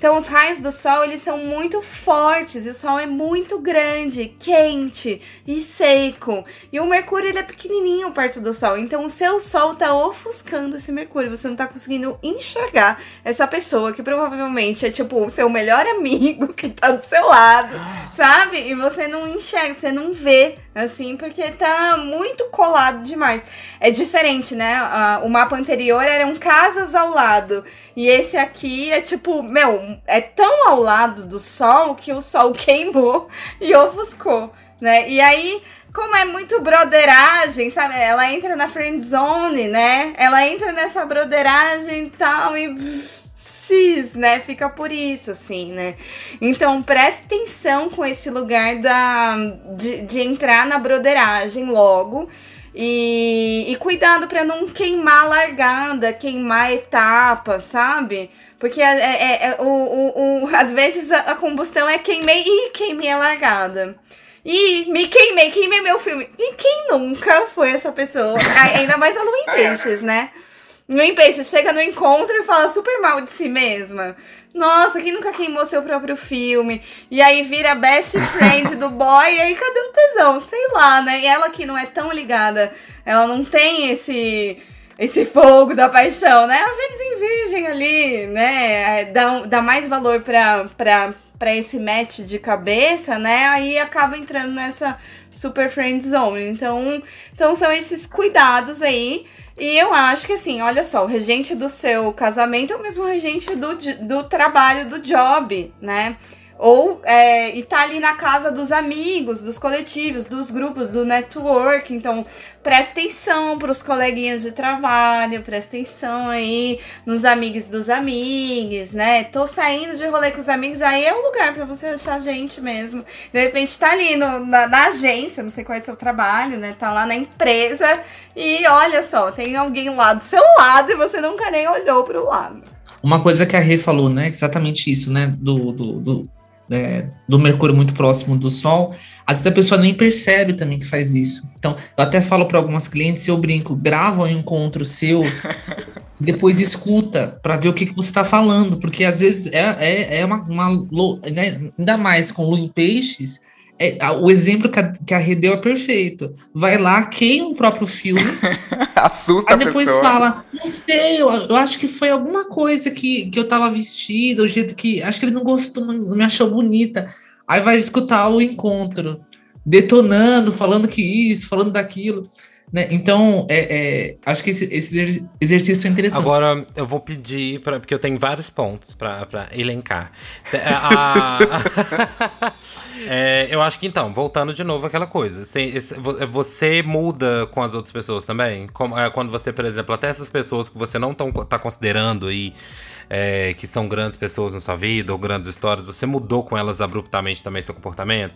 Então, os raios do sol, eles são muito fortes e o sol é muito grande, quente e seco. E o mercúrio, ele é pequenininho perto do sol. Então, o seu sol tá ofuscando esse mercúrio. Você não tá conseguindo enxergar essa pessoa que provavelmente é, tipo, o seu melhor amigo *laughs* que tá do seu lado, sabe? E você não enxerga, você não vê, assim, porque tá muito colado demais. É diferente, né? Uh, o mapa anterior eram casas ao lado. E esse aqui é tipo, meu, é tão ao lado do sol que o sol *laughs* queimou e ofuscou, né? E aí, como é muito broderagem, sabe? Ela entra na friend zone, né? Ela entra nessa broderagem e tal e X, né? Fica por isso, assim, né? Então, preste atenção com esse lugar da, de, de entrar na broderagem logo e, e cuidado para não queimar a largada, queimar a etapa, sabe? Porque é, é, é o, o, o, às vezes a, combustão é queimei e queimei a largada. E me queimei, queimei meu filme. E quem nunca foi essa pessoa? Ainda mais a Lu em *laughs* Peixes, né? Lu em Peixes chega no encontro e fala super mal de si mesma. Nossa, quem nunca queimou seu próprio filme? E aí vira best *laughs* friend do boy, e aí cadê o tesão? Sei lá, né? E ela que não é tão ligada, ela não tem esse esse fogo da paixão, né? A Vênus em Virgem ali, né? É, dá, dá mais valor pra, pra, pra esse match de cabeça, né? Aí acaba entrando nessa super friend zone. Então, então são esses cuidados aí. E eu acho que assim, olha só, o regente do seu casamento é o mesmo regente do, do trabalho, do job, né? Ou é, e tá ali na casa dos amigos, dos coletivos, dos grupos, do network. Então, presta atenção pros coleguinhas de trabalho, presta atenção aí nos amigos dos amigos, né? Tô saindo de rolê com os amigos, aí é o lugar para você achar gente mesmo. De repente tá ali no, na, na, agência, não sei qual é o seu trabalho, né? Tá lá na empresa e olha só, tem alguém lá do seu lado e você nunca nem olhou pro lado. Uma coisa que a Rê falou, né? Exatamente isso, né? Do, do, do é, do Mercúrio muito próximo do Sol, às vezes a pessoa nem percebe também que faz isso. Então, eu até falo para algumas clientes, eu brinco, grava um encontro seu, *laughs* depois escuta para ver o que, que você está falando, porque às vezes é, é, é uma, uma né, ainda mais com Lua em Peixes, é, o exemplo que a, que a Redeu é perfeito. Vai lá, queima o próprio filme. *laughs* Assusta aí depois pessoa. fala, não sei, eu, eu, acho que foi alguma coisa que, que eu tava vestida, o jeito que. Acho que ele não gostou, não, não me achou bonita. Aí vai escutar o encontro, detonando, falando que isso, falando daquilo. Né? Então, é, é, acho que esse, esse, exercício é interessante. Agora, eu vou pedir, pra, porque eu tenho vários pontos para elencar. É, a, *laughs* é, eu acho que então, voltando de novo àquela coisa, você, você muda com as outras pessoas também? Como, é, quando você, por exemplo, até essas pessoas que você não está considerando aí é, que são grandes pessoas na sua vida ou grandes histórias, você mudou com elas abruptamente também seu comportamento.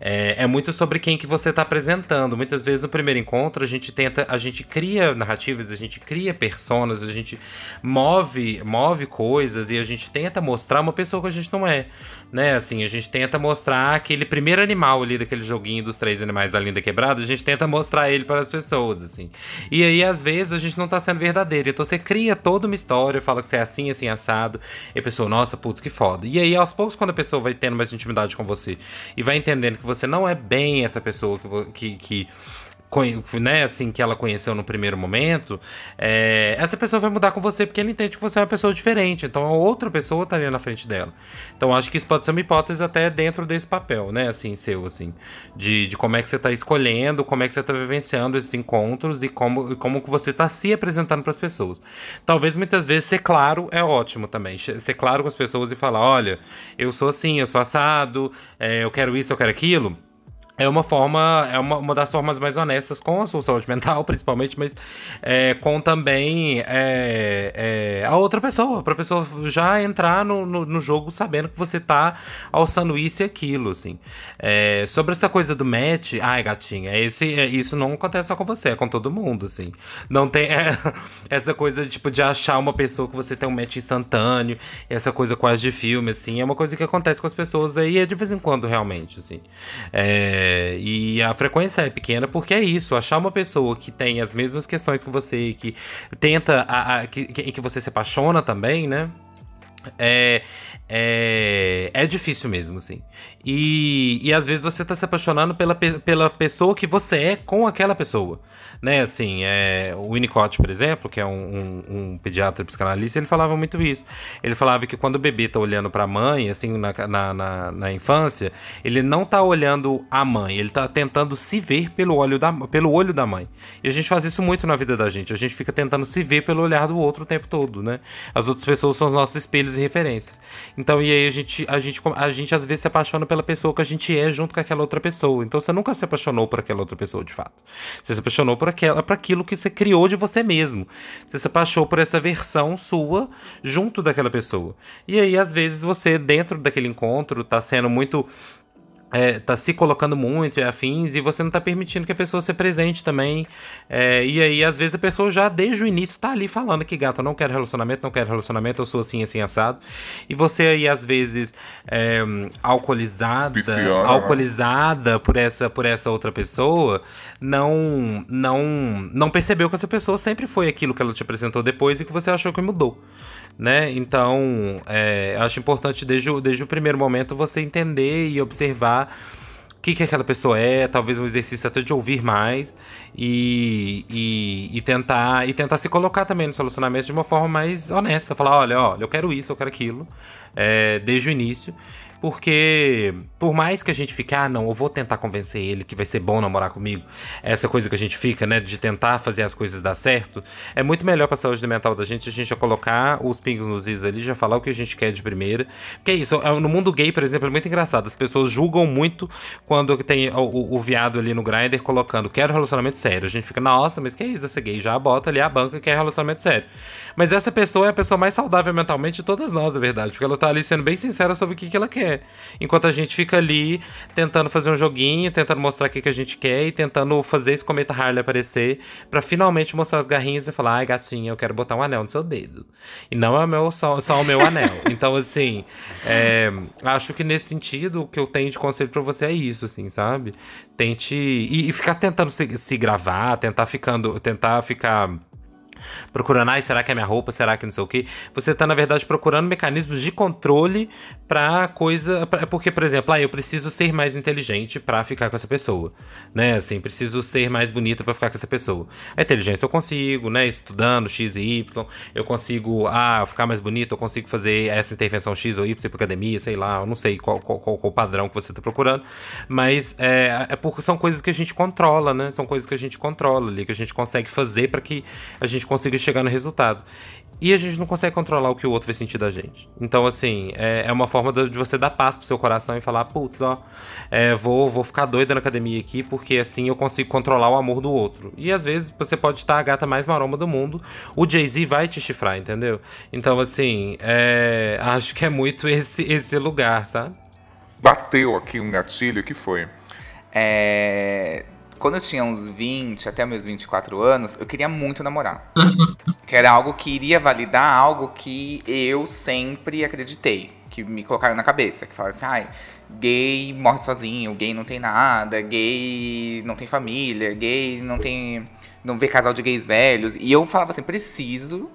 É, é muito sobre quem que você está apresentando. Muitas vezes no primeiro encontro a gente tenta, a gente cria narrativas, a gente cria personas, a gente move, move coisas e a gente tenta mostrar uma pessoa que a gente não é, né? Assim, a gente tenta mostrar aquele primeiro animal ali daquele joguinho dos três animais da linda quebrada, a gente tenta mostrar ele para as pessoas, assim. E aí às vezes a gente não está sendo verdadeiro, então você cria toda uma história, fala que você é assim, assim, assado. E a pessoa, nossa, putz, que foda. E aí, aos poucos, quando a pessoa vai tendo mais intimidade com você e vai entendendo que você não é bem essa pessoa que, que, que né, assim, que ela conheceu no primeiro momento, é, essa pessoa vai mudar com você porque ela entende que você é uma pessoa diferente. Então a outra pessoa tá ali na frente dela. Então acho que isso pode ser uma hipótese até dentro desse papel, né, assim, seu, assim, de, de como é que você tá escolhendo, como é que você tá vivenciando esses encontros e como, como que você tá se apresentando para as pessoas. Talvez muitas vezes ser claro é ótimo também. Ser claro com as pessoas e falar: olha, eu sou assim, eu sou assado, é, eu quero isso, eu quero aquilo é uma forma, é uma, uma das formas mais honestas com a sua saúde mental, *laughs* principalmente, mas é, com também é, é, a outra pessoa, para a pessoa já entrar no, no, no, jogo sabendo que você tá alçando isso e aquilo, assim. É, sobre essa coisa do match, ai, gatinha, esse, é, isso não acontece só com você, é com todo mundo, assim. Não tem é, *laughs* essa coisa, tipo, de achar uma pessoa que você tem um match instantâneo, essa coisa quase de filme, assim, é uma coisa que acontece com as pessoas aí, é de vez em quando, realmente, assim. É, e a frequência é pequena porque é isso, achar uma pessoa que tem as mesmas questões que você, que tenta, a, a, que, que, que você se apaixona também, né? É, é, é difícil mesmo, assim. E, e às vezes você tá se apaixonando pela, pela pessoa que você é com aquela pessoa né, assim, é, o Winnicott, por exemplo, que é um, um, um, pediatra psicanalista, ele falava muito isso. Ele falava que quando o bebê tá olhando para a mãe, assim, na, na, na, na, infância, ele não tá olhando a mãe, ele tá tentando se ver pelo olho, da, pelo olho da mãe. E a gente faz isso muito na vida da gente, a gente fica tentando se ver pelo olhar do outro o tempo todo, né? As outras pessoas são os nossos espelhos e referências. Então, e aí a gente, a gente, a gente às vezes se apaixona pela pessoa que a gente é junto com aquela outra pessoa. Então você nunca se apaixonou por aquela outra pessoa, de fato. Você se apaixonou por para aquilo que você criou de você mesmo. Você se apaixonou por essa versão sua junto daquela pessoa. E aí, às vezes, você, dentro daquele encontro, tá sendo muito é, tá se colocando muito e afins, e você não tá permitindo que a pessoa se presente também. É, e aí, às vezes, a pessoa já desde o início tá ali falando que, gato, eu não quero relacionamento, não quero relacionamento, eu sou assim, assim, assado. E você aí, às vezes, é, alcoolizada, né? alcoolizada por essa, por essa outra pessoa, não, não, não percebeu que essa pessoa sempre foi aquilo que ela te apresentou depois e que você achou que mudou né? Então, é, acho importante desde o, desde o primeiro momento você entender e observar o que, que aquela pessoa é, talvez um exercício até de ouvir mais e, e, e, tentar e tentar se colocar também no relacionamento de uma forma mais honesta, falar, olha, olha, eu quero isso, eu quero aquilo, é, desde o início porque, por mais que a gente fique, ah, não, eu vou tentar convencer ele que vai ser bom namorar comigo, essa coisa que a gente fica, né, de tentar fazer as coisas dar certo, é muito melhor pra saúde mental da gente a gente já colocar os pingos nos is ali, já falar o que a gente quer de primeira. Porque é isso, é, no mundo gay, por exemplo, é muito engraçado. As pessoas julgam muito quando tem o, o, o viado ali no grinder colocando, quero relacionamento sério. A gente fica, nossa, mas que é isso, essa gay? Já bota ali a banca que é relacionamento sério. Mas essa pessoa é a pessoa mais saudável mentalmente de todas nós, na verdade, porque ela tá ali sendo bem sincera sobre o que, que ela quer. Enquanto a gente fica ali tentando fazer um joguinho, tentando mostrar o que, que a gente quer e tentando fazer esse cometa Harley aparecer para finalmente mostrar as garrinhas e falar: ai, gatinha, eu quero botar um anel no seu dedo. E não é o meu, só, só o meu anel. *laughs* Então, assim, é, acho que nesse sentido, o que eu tenho de conselho para você é isso, assim, sabe? Tente. E, e ficar tentando se, se gravar, tentar ficando. Tentar ficar procurando, ai, será que é minha roupa? Será que não sei o quê? Você tá, na verdade, procurando mecanismos de controle pra coisa. Pra, porque, por exemplo, ah, eu preciso ser mais inteligente pra ficar com essa pessoa. Né? Assim, preciso ser mais bonita pra ficar com essa pessoa. A inteligência eu consigo, né? Estudando X e Y, eu consigo, ah, ficar mais bonito, eu consigo fazer essa intervenção X ou Y pra academia, sei lá, eu não sei qual, qual, qual, qual padrão que você tá procurando. Mas é, é porque são coisas que a gente controla, né? São coisas que a gente controla ali, que a gente consegue fazer para que a gente consiga chegar no resultado. E a gente não consegue controlar o que o outro vai sentir da gente. Então, assim, é, é uma forma de você dar paz pro seu coração e falar, putz, ó, é, vou, vou ficar doida na academia aqui, porque assim eu consigo controlar o amor do outro. E às vezes você pode estar a gata mais maromba do mundo, o Jay-Z vai te chifrar, entendeu? Então, assim, é, acho que é muito esse, esse lugar, sabe? Bateu aqui um gatilho, que foi? É, quando eu tinha uns 20 até meus 24 anos, eu queria muito namorar. *laughs* que era algo que iria validar algo que eu sempre acreditei. Que me colocaram na cabeça. Que falaram assim, ai, gay morre sozinho, gay não tem nada, gay não tem família, gay não tem. não vê casal de gays velhos. E eu falava assim, preciso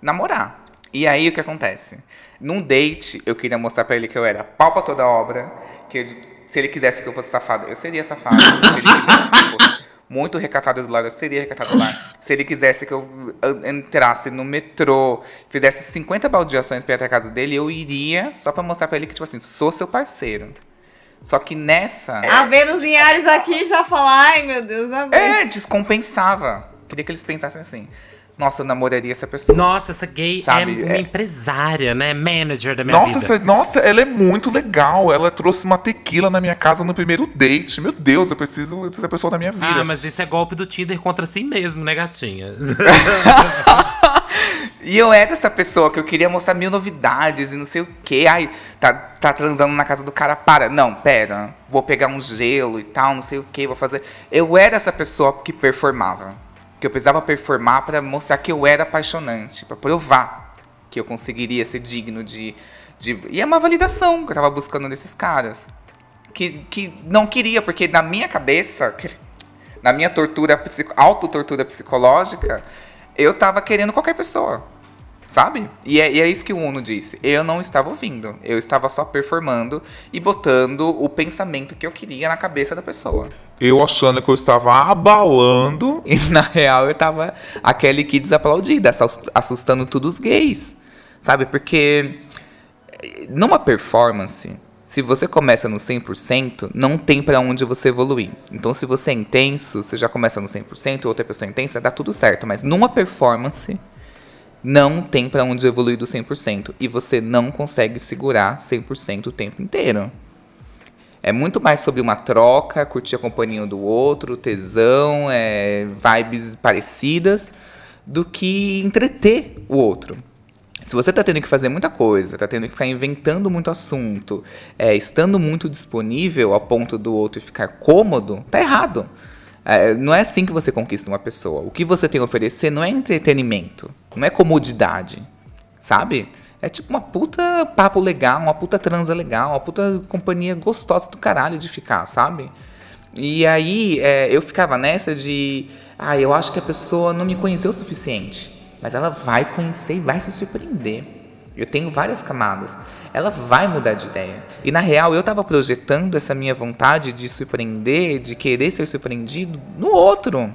namorar. E aí o que acontece? Num date, eu queria mostrar pra ele que eu era pau pra toda obra, que ele se ele quisesse que eu fosse safado, eu seria safado. Se ele quisesse que eu fosse muito recatado do lado, eu seria recatado do lado. Se ele quisesse que eu entrasse no metrô, fizesse 50 baldeações pra ir até a casa dele, eu iria só pra mostrar pra ele que, tipo assim, sou seu parceiro. Só que nessa. A Vênus em Ares aqui já fala, ai meu Deus, não É, descompensava. Queria que eles pensassem assim nossa, eu namoraria essa pessoa. Nossa, essa gay é Sabe? é uma é... empresária, né? Manager da minha nossa, vida. Essa, nossa, ela é muito legal. Ela trouxe uma tequila na minha casa no primeiro date. Meu Deus, eu preciso dessa pessoa na minha vida. Ah, mas isso é golpe do Tinder contra si mesmo, né, gatinha? *laughs* e eu era essa pessoa que eu queria mostrar mil novidades e não sei o quê. Ai, tá, tá transando na casa do cara, para. Não, pera. Vou pegar um gelo e tal, não sei o que, vou fazer. Eu era essa pessoa que performava que eu precisava performar para mostrar que eu era apaixonante, para provar que eu conseguiria ser digno de, de. E é uma validação que eu estava buscando nesses caras. Que, que não queria, porque na minha cabeça, na minha tortura, autotortura psicológica, eu estava querendo qualquer pessoa. Sabe? E é, e é, isso que o Uno disse. Eu não estava ouvindo. Eu estava só performando e botando o pensamento que eu queria na cabeça da pessoa. Eu achando que eu estava abalando. *laughs* E na real eu estava aquele que desaplaudida, assustando todos os gays. Sabe? Porque numa performance, se você começa no 100%, não tem para onde você evoluir. Então, se você é intenso, você já começa no 100%, outra pessoa é intensa, dá tudo certo. Mas numa performance, não tem para onde evoluir do 100% e você não consegue segurar 100% o tempo inteiro. É muito mais sobre uma troca, curtir a companhia do outro, tesão, é, vibes parecidas, do que entreter o outro. Se você está tendo que fazer muita coisa, está tendo que ficar inventando muito assunto, é, estando muito disponível a ponto do outro ficar cômodo, tá errado. É, não é assim que você conquista uma pessoa. O que você tem a oferecer não é entretenimento, não é comodidade, sabe? É tipo uma puta papo legal, uma puta transa legal, uma puta companhia gostosa do caralho de ficar, sabe? E aí é, eu ficava nessa de. Ah, eu acho que a pessoa não me conheceu o suficiente. Mas ela vai conhecer e vai se surpreender. Eu tenho várias camadas ela vai mudar de ideia. E na real, eu estava projetando essa minha vontade de surpreender, de querer ser surpreendido no outro.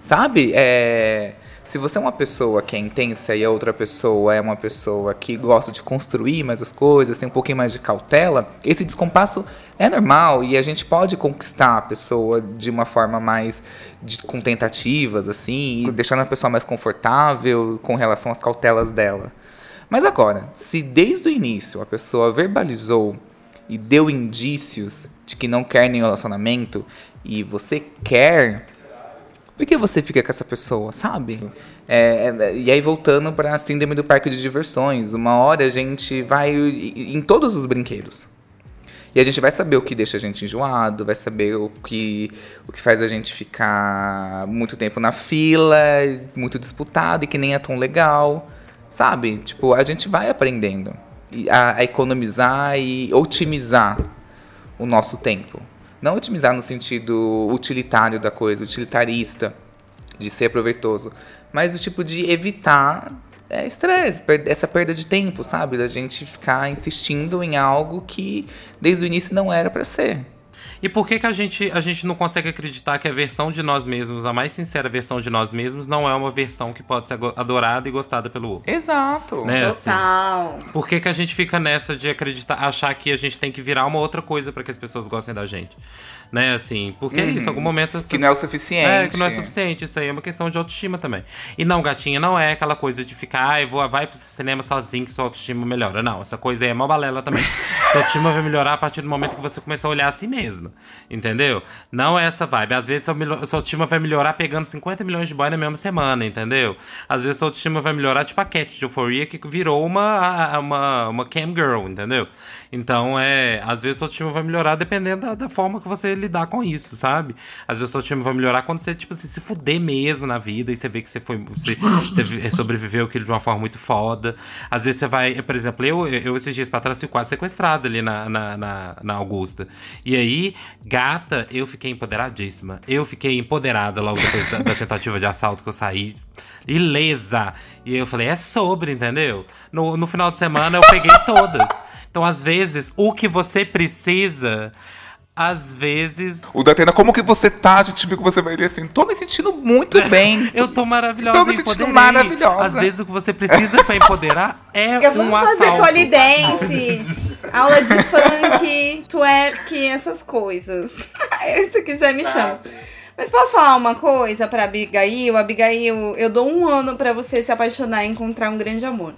Sabe? É, se você é uma pessoa que é intensa e a outra pessoa é uma pessoa que gosta de construir mais as coisas, tem um pouquinho mais de cautela, esse descompasso é normal e a gente pode conquistar a pessoa de uma forma mais de, com tentativas, assim, deixando a pessoa mais confortável com relação às cautelas dela. Mas agora, se desde o início a pessoa verbalizou e deu indícios de que não quer nenhum relacionamento e você quer, por que você fica com essa pessoa, sabe? É, é e aí voltando para a síndrome do parque de diversões, uma hora a gente vai em todos os brinquedos. E a gente vai saber o que deixa a gente enjoado, vai saber o que, o que faz a gente ficar muito tempo na fila, muito disputado e que nem é tão legal. Sabe? Tipo, a gente vai aprendendo a, a economizar e otimizar o nosso tempo. Não otimizar no sentido utilitário da coisa, utilitarista, de ser proveitoso, mas o tipo de evitar é estresse, essa perda de tempo, sabe? Da gente ficar insistindo em algo que desde o início não era pra ser. E por que, que a, gente, a gente não consegue acreditar que a versão de nós mesmos, a mais sincera versão de nós mesmos, não é uma versão que pode ser adorada e gostada pelo outro? Exato. Né? assim? Total. Por que, que a gente fica nessa de acreditar, achar que a gente tem que virar uma outra coisa pra que as pessoas gostem da gente? Né, assim, porque é isso, em algum momento... essa- Que não é o suficiente. É, que não é suficiente. Isso aí é uma questão de autoestima também. E não, gatinha, não é aquela coisa de ficar, ai, vou, vai pro cinema sozinho que sua autoestima melhora. Não, essa coisa aí é mó balela também. *laughs* sua autoestima vai melhorar a partir do momento que você começar a olhar a si mesma. Entendeu? Não é essa vibe. Às vezes sua, autoestima vai melhorar pegando 50 milhões de boy na mesma semana, entendeu? Às vezes sua autoestima vai melhorar, tipo a Cat de Euphoria, que virou uma, uma, uma cam girl, entendeu? Então, é. Às vezes sua autoestima vai melhorar dependendo da, da forma que você lidar com isso, sabe? Às vezes sua autoestima vai melhorar quando você, tipo assim, se fuder mesmo na vida e você vê que você foi. Você, você vi- sobreviveu aquilo de uma forma muito foda. Às vezes você vai. Por exemplo, eu, eu esses dias pra trás fui quase sequestrada ali na, na, na, na Augusta. E aí, gata, eu fiquei empoderadíssima. Eu fiquei empoderada logo depois da, da tentativa de assalto que eu saí. Ilesa. E eu falei, é sobre, entendeu? No, no final de semana eu peguei todas. Então, às vezes, o que você precisa, às vezes. O Datena, como que você tá? A gente viu que você vai ler assim. Tô me sentindo muito *laughs* bem. Eu tô maravilhosa, Tô me eu sentindo empoderei. maravilhosa. Às vezes o que você precisa pra empoderar é *laughs* Eu um vamos fazer assalto. pole dance, aula de funk, *laughs* twerk, essas coisas. Se quiser, me chama. Mas posso falar uma coisa pra Abigail? Abigail, eu dou um ano pra você se apaixonar e encontrar um grande amor.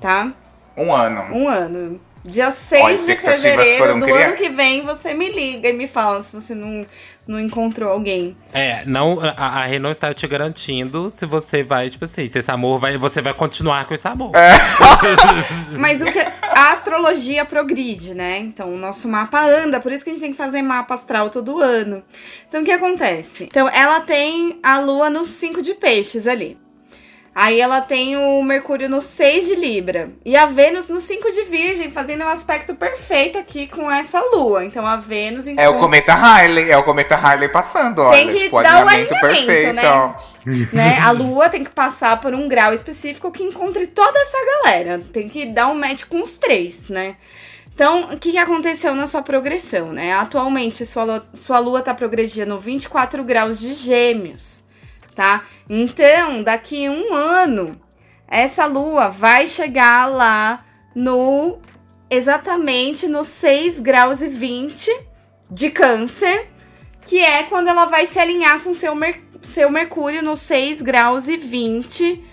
Tá? Um ano. Um ano. Dia Ó, 6 de fevereiro do criadas. ano que vem, você me liga e me fala se você não, não encontrou alguém. É, não, a, a está te garantindo se você vai, tipo assim, se esse amor vai. Você vai continuar com esse amor. É. *laughs* Mas o que a astrologia progride, né? Então o nosso mapa anda, por isso que a gente tem que fazer mapa astral todo ano. Então o que acontece? Então ela tem a lua no 5 de peixes ali. Aí ela tem o Mercúrio no 6 de Libra. E a Vênus no 5 de Virgem, fazendo um aspecto perfeito aqui com essa lua. Então a Vênus É o encontra- cometa Harley, é o cometa Harley passando, olha. Tem que tipo, dar o alinhamento alinhamento, perfeito, né? ó. né? A lua tem que passar por um grau específico que encontre toda essa galera. Tem que dar um match com os três, né? Então, o que, que aconteceu na sua progressão, né? Atualmente, sua lua, sua lua tá progredindo 24 graus de gêmeos, tá? Então, daqui um ano, essa lua vai chegar lá no... Exatamente no 6 graus e 20 de câncer, que é quando ela vai se alinhar com seu, mer seu Mercúrio no 6 graus e 20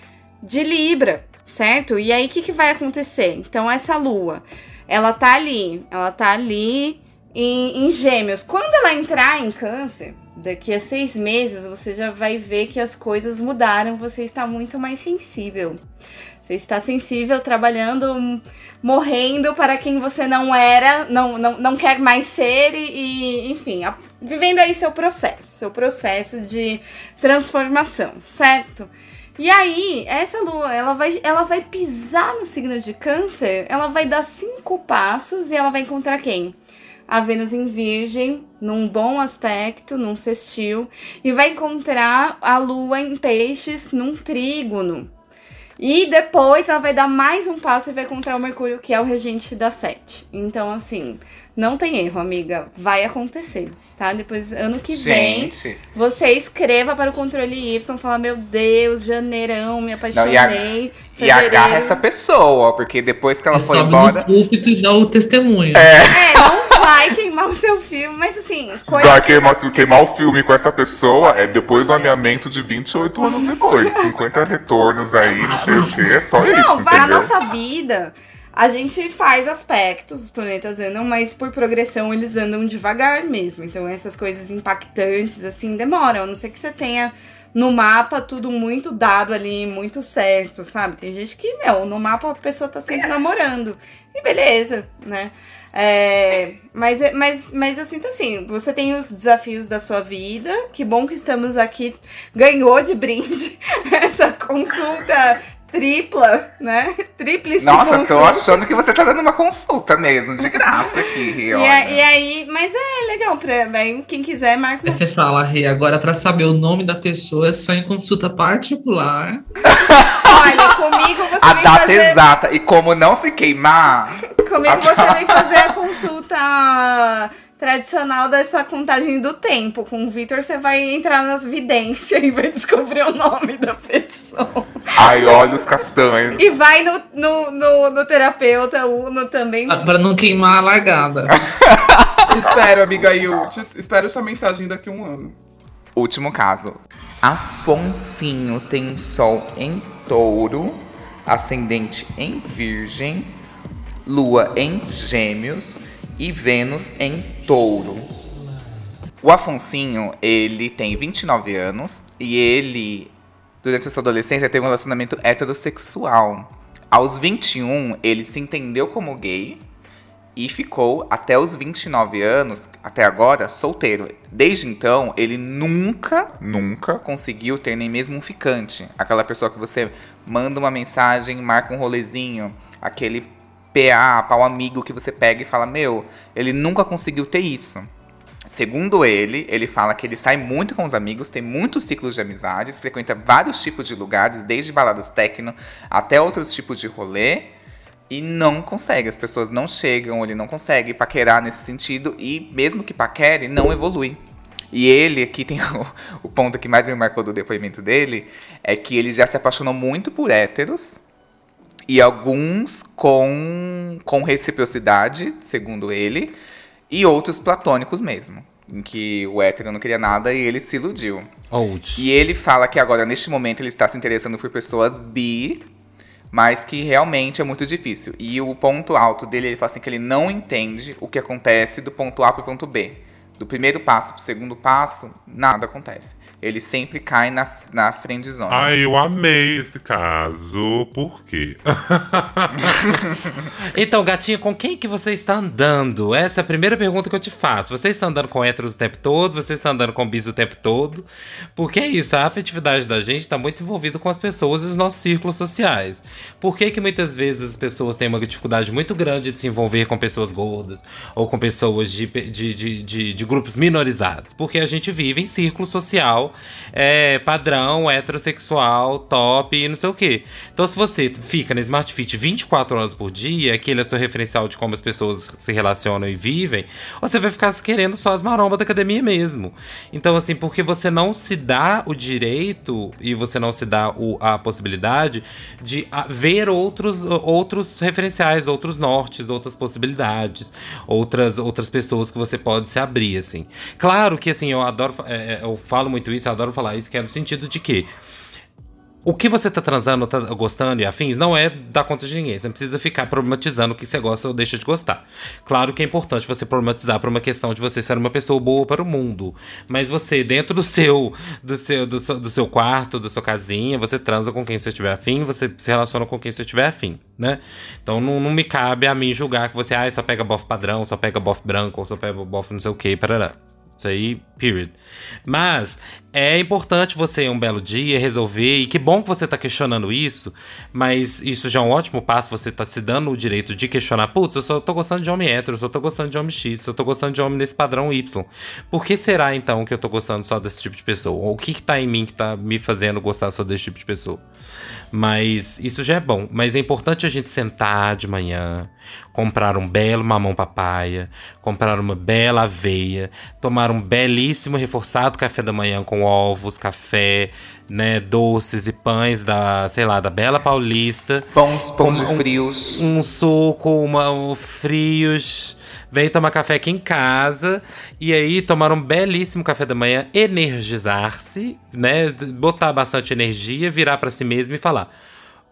de Libra, certo? E aí o que, que vai acontecer? Então, essa lua, ela tá ali, ela tá ali em, em Gêmeos. Quando ela entrar em Câncer, daqui a seis meses, você já vai ver que as coisas mudaram, você está muito mais sensível. Você está sensível, trabalhando, morrendo para quem você não era, não, não, não quer mais ser e, e, enfim, a- vivendo aí seu processo, seu processo de transformação, certo? E aí, essa lua, ela vai, ela vai pisar no signo de câncer, ela vai dar cinco passos e ela vai encontrar quem? A Vênus em Virgem, num bom aspecto, num sextil, e vai encontrar a Lua em Peixes, num trígono. E depois ela vai dar mais um passo e vai encontrar o Mercúrio, que é o regente da sete. Então, assim, não tem erro, amiga. Vai acontecer, tá? Depois, ano que vem, Gente, você escreva para o controle Y, fala, meu Deus, janeirão, me apaixonei. e agarra fevereiro. essa pessoa, ó, porque depois que ela E foi embora. no púlpito e dá o testemunho. É, não vai queimar o seu filme, mas assim, coisa Vai queimar, se queimar o filme com essa pessoa é depois do alinhamento de 28 anos depois. 50 retornos aí, não sei o que. É só isso, Não, vai entendeu? nossa vida. A gente faz aspectos, os planetas andam, mas por progressão eles andam devagar mesmo. Então essas coisas impactantes, assim, demoram. A não ser que você tenha no mapa tudo muito dado ali, muito certo, sabe? Tem gente que, meu, no mapa a pessoa tá sempre namorando. E beleza, né? É, mas, mas, mas eu sinto assim, você tem os desafios da sua vida. Que bom que estamos aqui. Ganhou de brinde *laughs* essa consulta tripla, né? *laughs* Tríplice Nossa, tô consulta. achando que você tá dando uma consulta mesmo, de graça *laughs* aqui, E, olha. a- e aí, mas é legal pra bem, quem quiser marca. Você fala, Rê, agora pra saber o nome da pessoa é só em consulta particular. Olha, comigo você *laughs* A vem data fazer, exata. E como não se queimar, comigo você vem fazer a consulta tradicional dessa contagem do tempo. Com o Vitor você vai entrar nas vidências e vai descobrir o nome da pessoa. Ai, olha os castanhos. E vai no, no, no, no terapeuta Uno também. Ah, Pra não queimar a largada. *laughs* Espero, amiga Yultis. Espero sua mensagem daqui a um ano. último caso. Afonsinho tem um sol em touro, ascendente em virgem, lua em gêmeos e Vênus em touro. O Afonsinho, ele tem 29 anos e ele, durante a sua adolescência, teve um relacionamento heterossexual. Aos 21, ele se entendeu como gay e ficou até os 29 anos, até agora, solteiro. Desde então, ele nunca Nunca. conseguiu ter nem mesmo um ficante. Aquela pessoa que você manda uma mensagem, marca um rolezinho, aquele PA, pau amigo que você pega e fala: Meu, ele nunca conseguiu ter isso. Segundo ele, ele fala que ele sai muito com os amigos, tem muitos ciclos de amizades, frequenta vários tipos de lugares, desde baladas techno até outros tipos de rolê, e não consegue. As pessoas não chegam, ele não consegue paquerar nesse sentido, e mesmo que paquere, não evolui. E ele, aqui tem *laughs* o, o ponto que mais me marcou do depoimento dele, é que ele já se apaixonou muito por héteros, e alguns com, com reciprocidade, segundo ele, e outros platônicos mesmo. Em que o hétero não queria nada e ele se iludiu. Old. E ele fala que agora, neste momento, ele está se interessando por pessoas bi, mas que realmente é muito difícil. E o ponto alto dele, ele fala assim que ele não entende o que acontece do ponto A para o ponto B. Do primeiro passo para o segundo passo, nada acontece. Ele sempre cai na, na friendzone. Ai, eu amei esse caso. Por quê? *laughs* Então, gatinha, com quem que você está andando? Essa é a primeira pergunta que eu te faço. Você está andando com héteros o tempo todo? Você está andando com bis o tempo todo? Porque é isso, a afetividade da gente está muito envolvida com as pessoas e os nossos círculos sociais. Por que que muitas vezes as pessoas têm uma dificuldade muito grande de se envolver com pessoas gordas? Ou com pessoas de, de, de, de, de grupos minorizados? Porque a gente vive em círculo social é, padrão, heterossexual, top e não sei o quê. Então, se você fica na Smart Fit 24 horas por dia, aquele é seu referencial de como as pessoas se relacionam e vivem, você vai ficar querendo só as marombas da academia mesmo. Então, assim, porque você não se dá o direito e você não se dá o- a possibilidade de ah, ver outros, outros referenciais, outros nortes, outras possibilidades, outras, outras pessoas que você pode se abrir, assim. Claro que, assim, eu adoro, é, é, eu falo muito isso, eu adoro falar isso, que é no sentido de que o que você tá transando, tá gostando e afins, não é dar conta de ninguém. Você não precisa ficar problematizando o que você gosta ou deixa de gostar. Claro que é importante você problematizar por uma questão de você ser uma pessoa boa para o mundo. Mas você, dentro do seu, do seu, do seu, do seu quarto, da sua casinha, você transa com quem você estiver afim, você se relaciona com quem você estiver afim, né? Então não, não me cabe a mim julgar que você, ah, só pega bofe padrão, só pega bofe branco, ou só pega bofe não sei o que, parará. Isso aí, period. Mas é importante você, um belo dia, resolver, e que bom que você tá questionando isso, mas isso já é um ótimo passo, você tá se dando o direito de questionar, putz, eu só tô gostando de homem hétero, eu só tô gostando de homem X, eu tô gostando de homem nesse padrão Y. Por que será, então, que eu tô gostando só desse tipo de pessoa? Ou o que que tá em mim que tá me fazendo gostar só desse tipo de pessoa? Mas isso já é bom. Mas é importante a gente sentar de manhã, comprar um belo mamão papaya, comprar uma bela aveia, tomar um belíssimo reforçado café da manhã com ovos, café, né, doces e pães da, sei lá, da Bela Paulista Pães, pães Um- frios. um suco, uma, um frios. Veio tomar café aqui em casa e aí tomar um belíssimo café da manhã, energizar-se, né? Botar bastante energia, virar pra si mesmo e falar: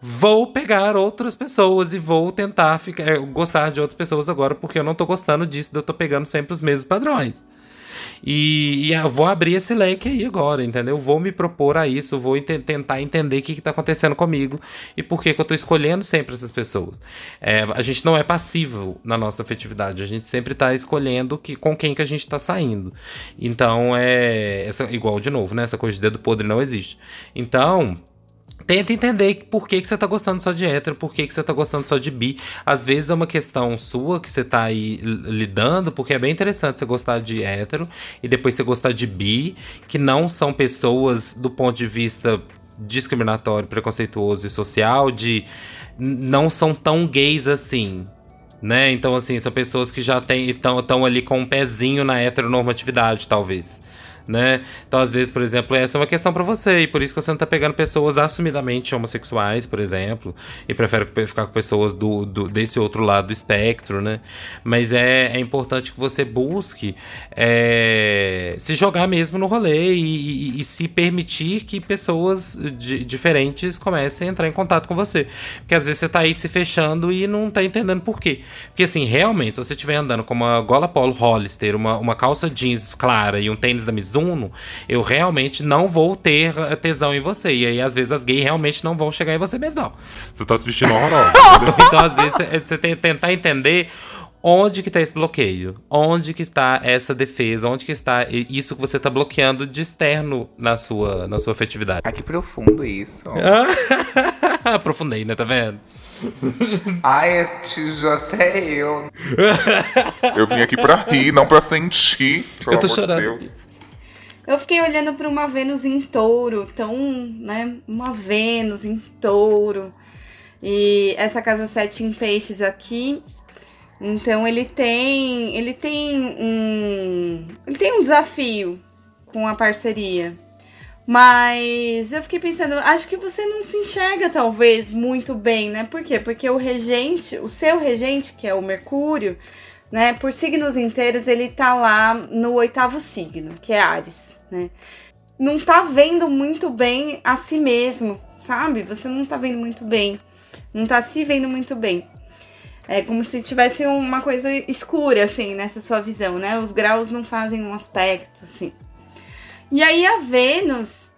vou pegar outras pessoas e vou tentar ficar, gostar de outras pessoas agora porque eu não tô gostando disso, eu tô pegando sempre os mesmos padrões. E, e vou abrir esse leque aí agora, entendeu? Vou me propor a isso, vou ente- tentar entender o que, que tá acontecendo comigo e por que, que eu tô escolhendo sempre essas pessoas. É, a gente não é passivo na nossa afetividade, a gente sempre tá escolhendo que, com quem que a gente tá saindo. Então, é. Essa, igual de novo, né? Essa coisa de dedo podre não existe. Então. Tenta entender por que, que você tá gostando só de hétero, por que, que você tá gostando só de bi. Às vezes é uma questão sua que você tá aí lidando, porque é bem interessante você gostar de hétero e depois você gostar de bi, que não são pessoas do ponto de vista discriminatório, preconceituoso e social, de não são tão gays assim. Né? Então, assim, são pessoas que já estão ali com um pezinho na heteronormatividade, talvez né? Então, às vezes, por exemplo, essa é uma questão para você, e por isso que você não tá pegando pessoas assumidamente homossexuais, por exemplo, e prefere ficar com pessoas do, do desse outro lado do espectro, né? Mas é, é importante que você busque é, se jogar mesmo no rolê e, e, e se permitir que pessoas de, diferentes comecem a entrar em contato com você. Porque às vezes você tá aí se fechando e não tá entendendo por quê. Porque assim, realmente, se você estiver andando com uma gola polo Hollister, uma, uma calça jeans clara e um tênis da Mizuno, Zuno, eu realmente não vou ter tesão em você. E aí, às vezes, as gays realmente não vão chegar em você mesmo, não. Você tá se vestindo horrorosa. *laughs* então, às vezes, você tem que tentar entender onde que está esse bloqueio? Onde que está essa defesa? Onde que está isso que você está bloqueando de externo na sua, na sua afetividade? Ai, que profundo isso. *laughs* Aprofundei, né? Tá vendo? Ai, te até eu. Eu vim aqui pra rir, não pra sentir. Pelo eu tô amor chorando. De Deus. Eu fiquei olhando para uma Vênus em touro, tão, né? Uma Vênus em touro. E essa casa 7 em peixes aqui. Então ele tem. Ele tem um. Ele tem um desafio com a parceria. Mas eu fiquei pensando, acho que você não se enxerga talvez muito bem, né? Por quê? Porque o regente, o seu regente, que é o Mercúrio, né? Por signos inteiros, ele tá lá no oitavo signo, que é Ares né? Não tá vendo muito bem a si mesmo, sabe? Você não tá vendo muito bem. Não tá se vendo muito bem. É como se tivesse uma coisa escura, assim, nessa sua visão, né? Os graus não fazem um aspecto, assim. E aí a Vênus,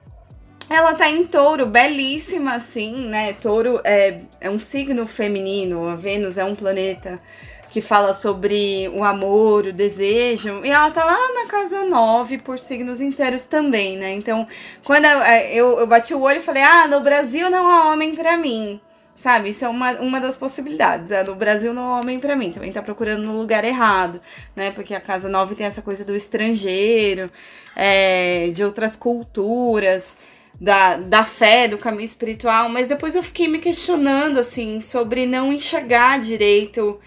ela tá em touro, belíssima, assim, né? Touro é, é um signo feminino, a Vênus é um planeta que fala sobre o amor, o desejo, e ela tá lá na casa 9 por signos inteiros também, né? Então, quando eu, é, eu, eu bati o olho e falei, ah, no Brasil não há homem para mim. Sabe, isso é uma, uma das possibilidades. É, no Brasil não há homem para mim. Também tá procurando no lugar errado, né? Porque a casa 9 tem essa coisa do estrangeiro, é, de outras culturas da, da fé, do caminho espiritual, mas depois eu fiquei me questionando, assim, sobre não enxergar direito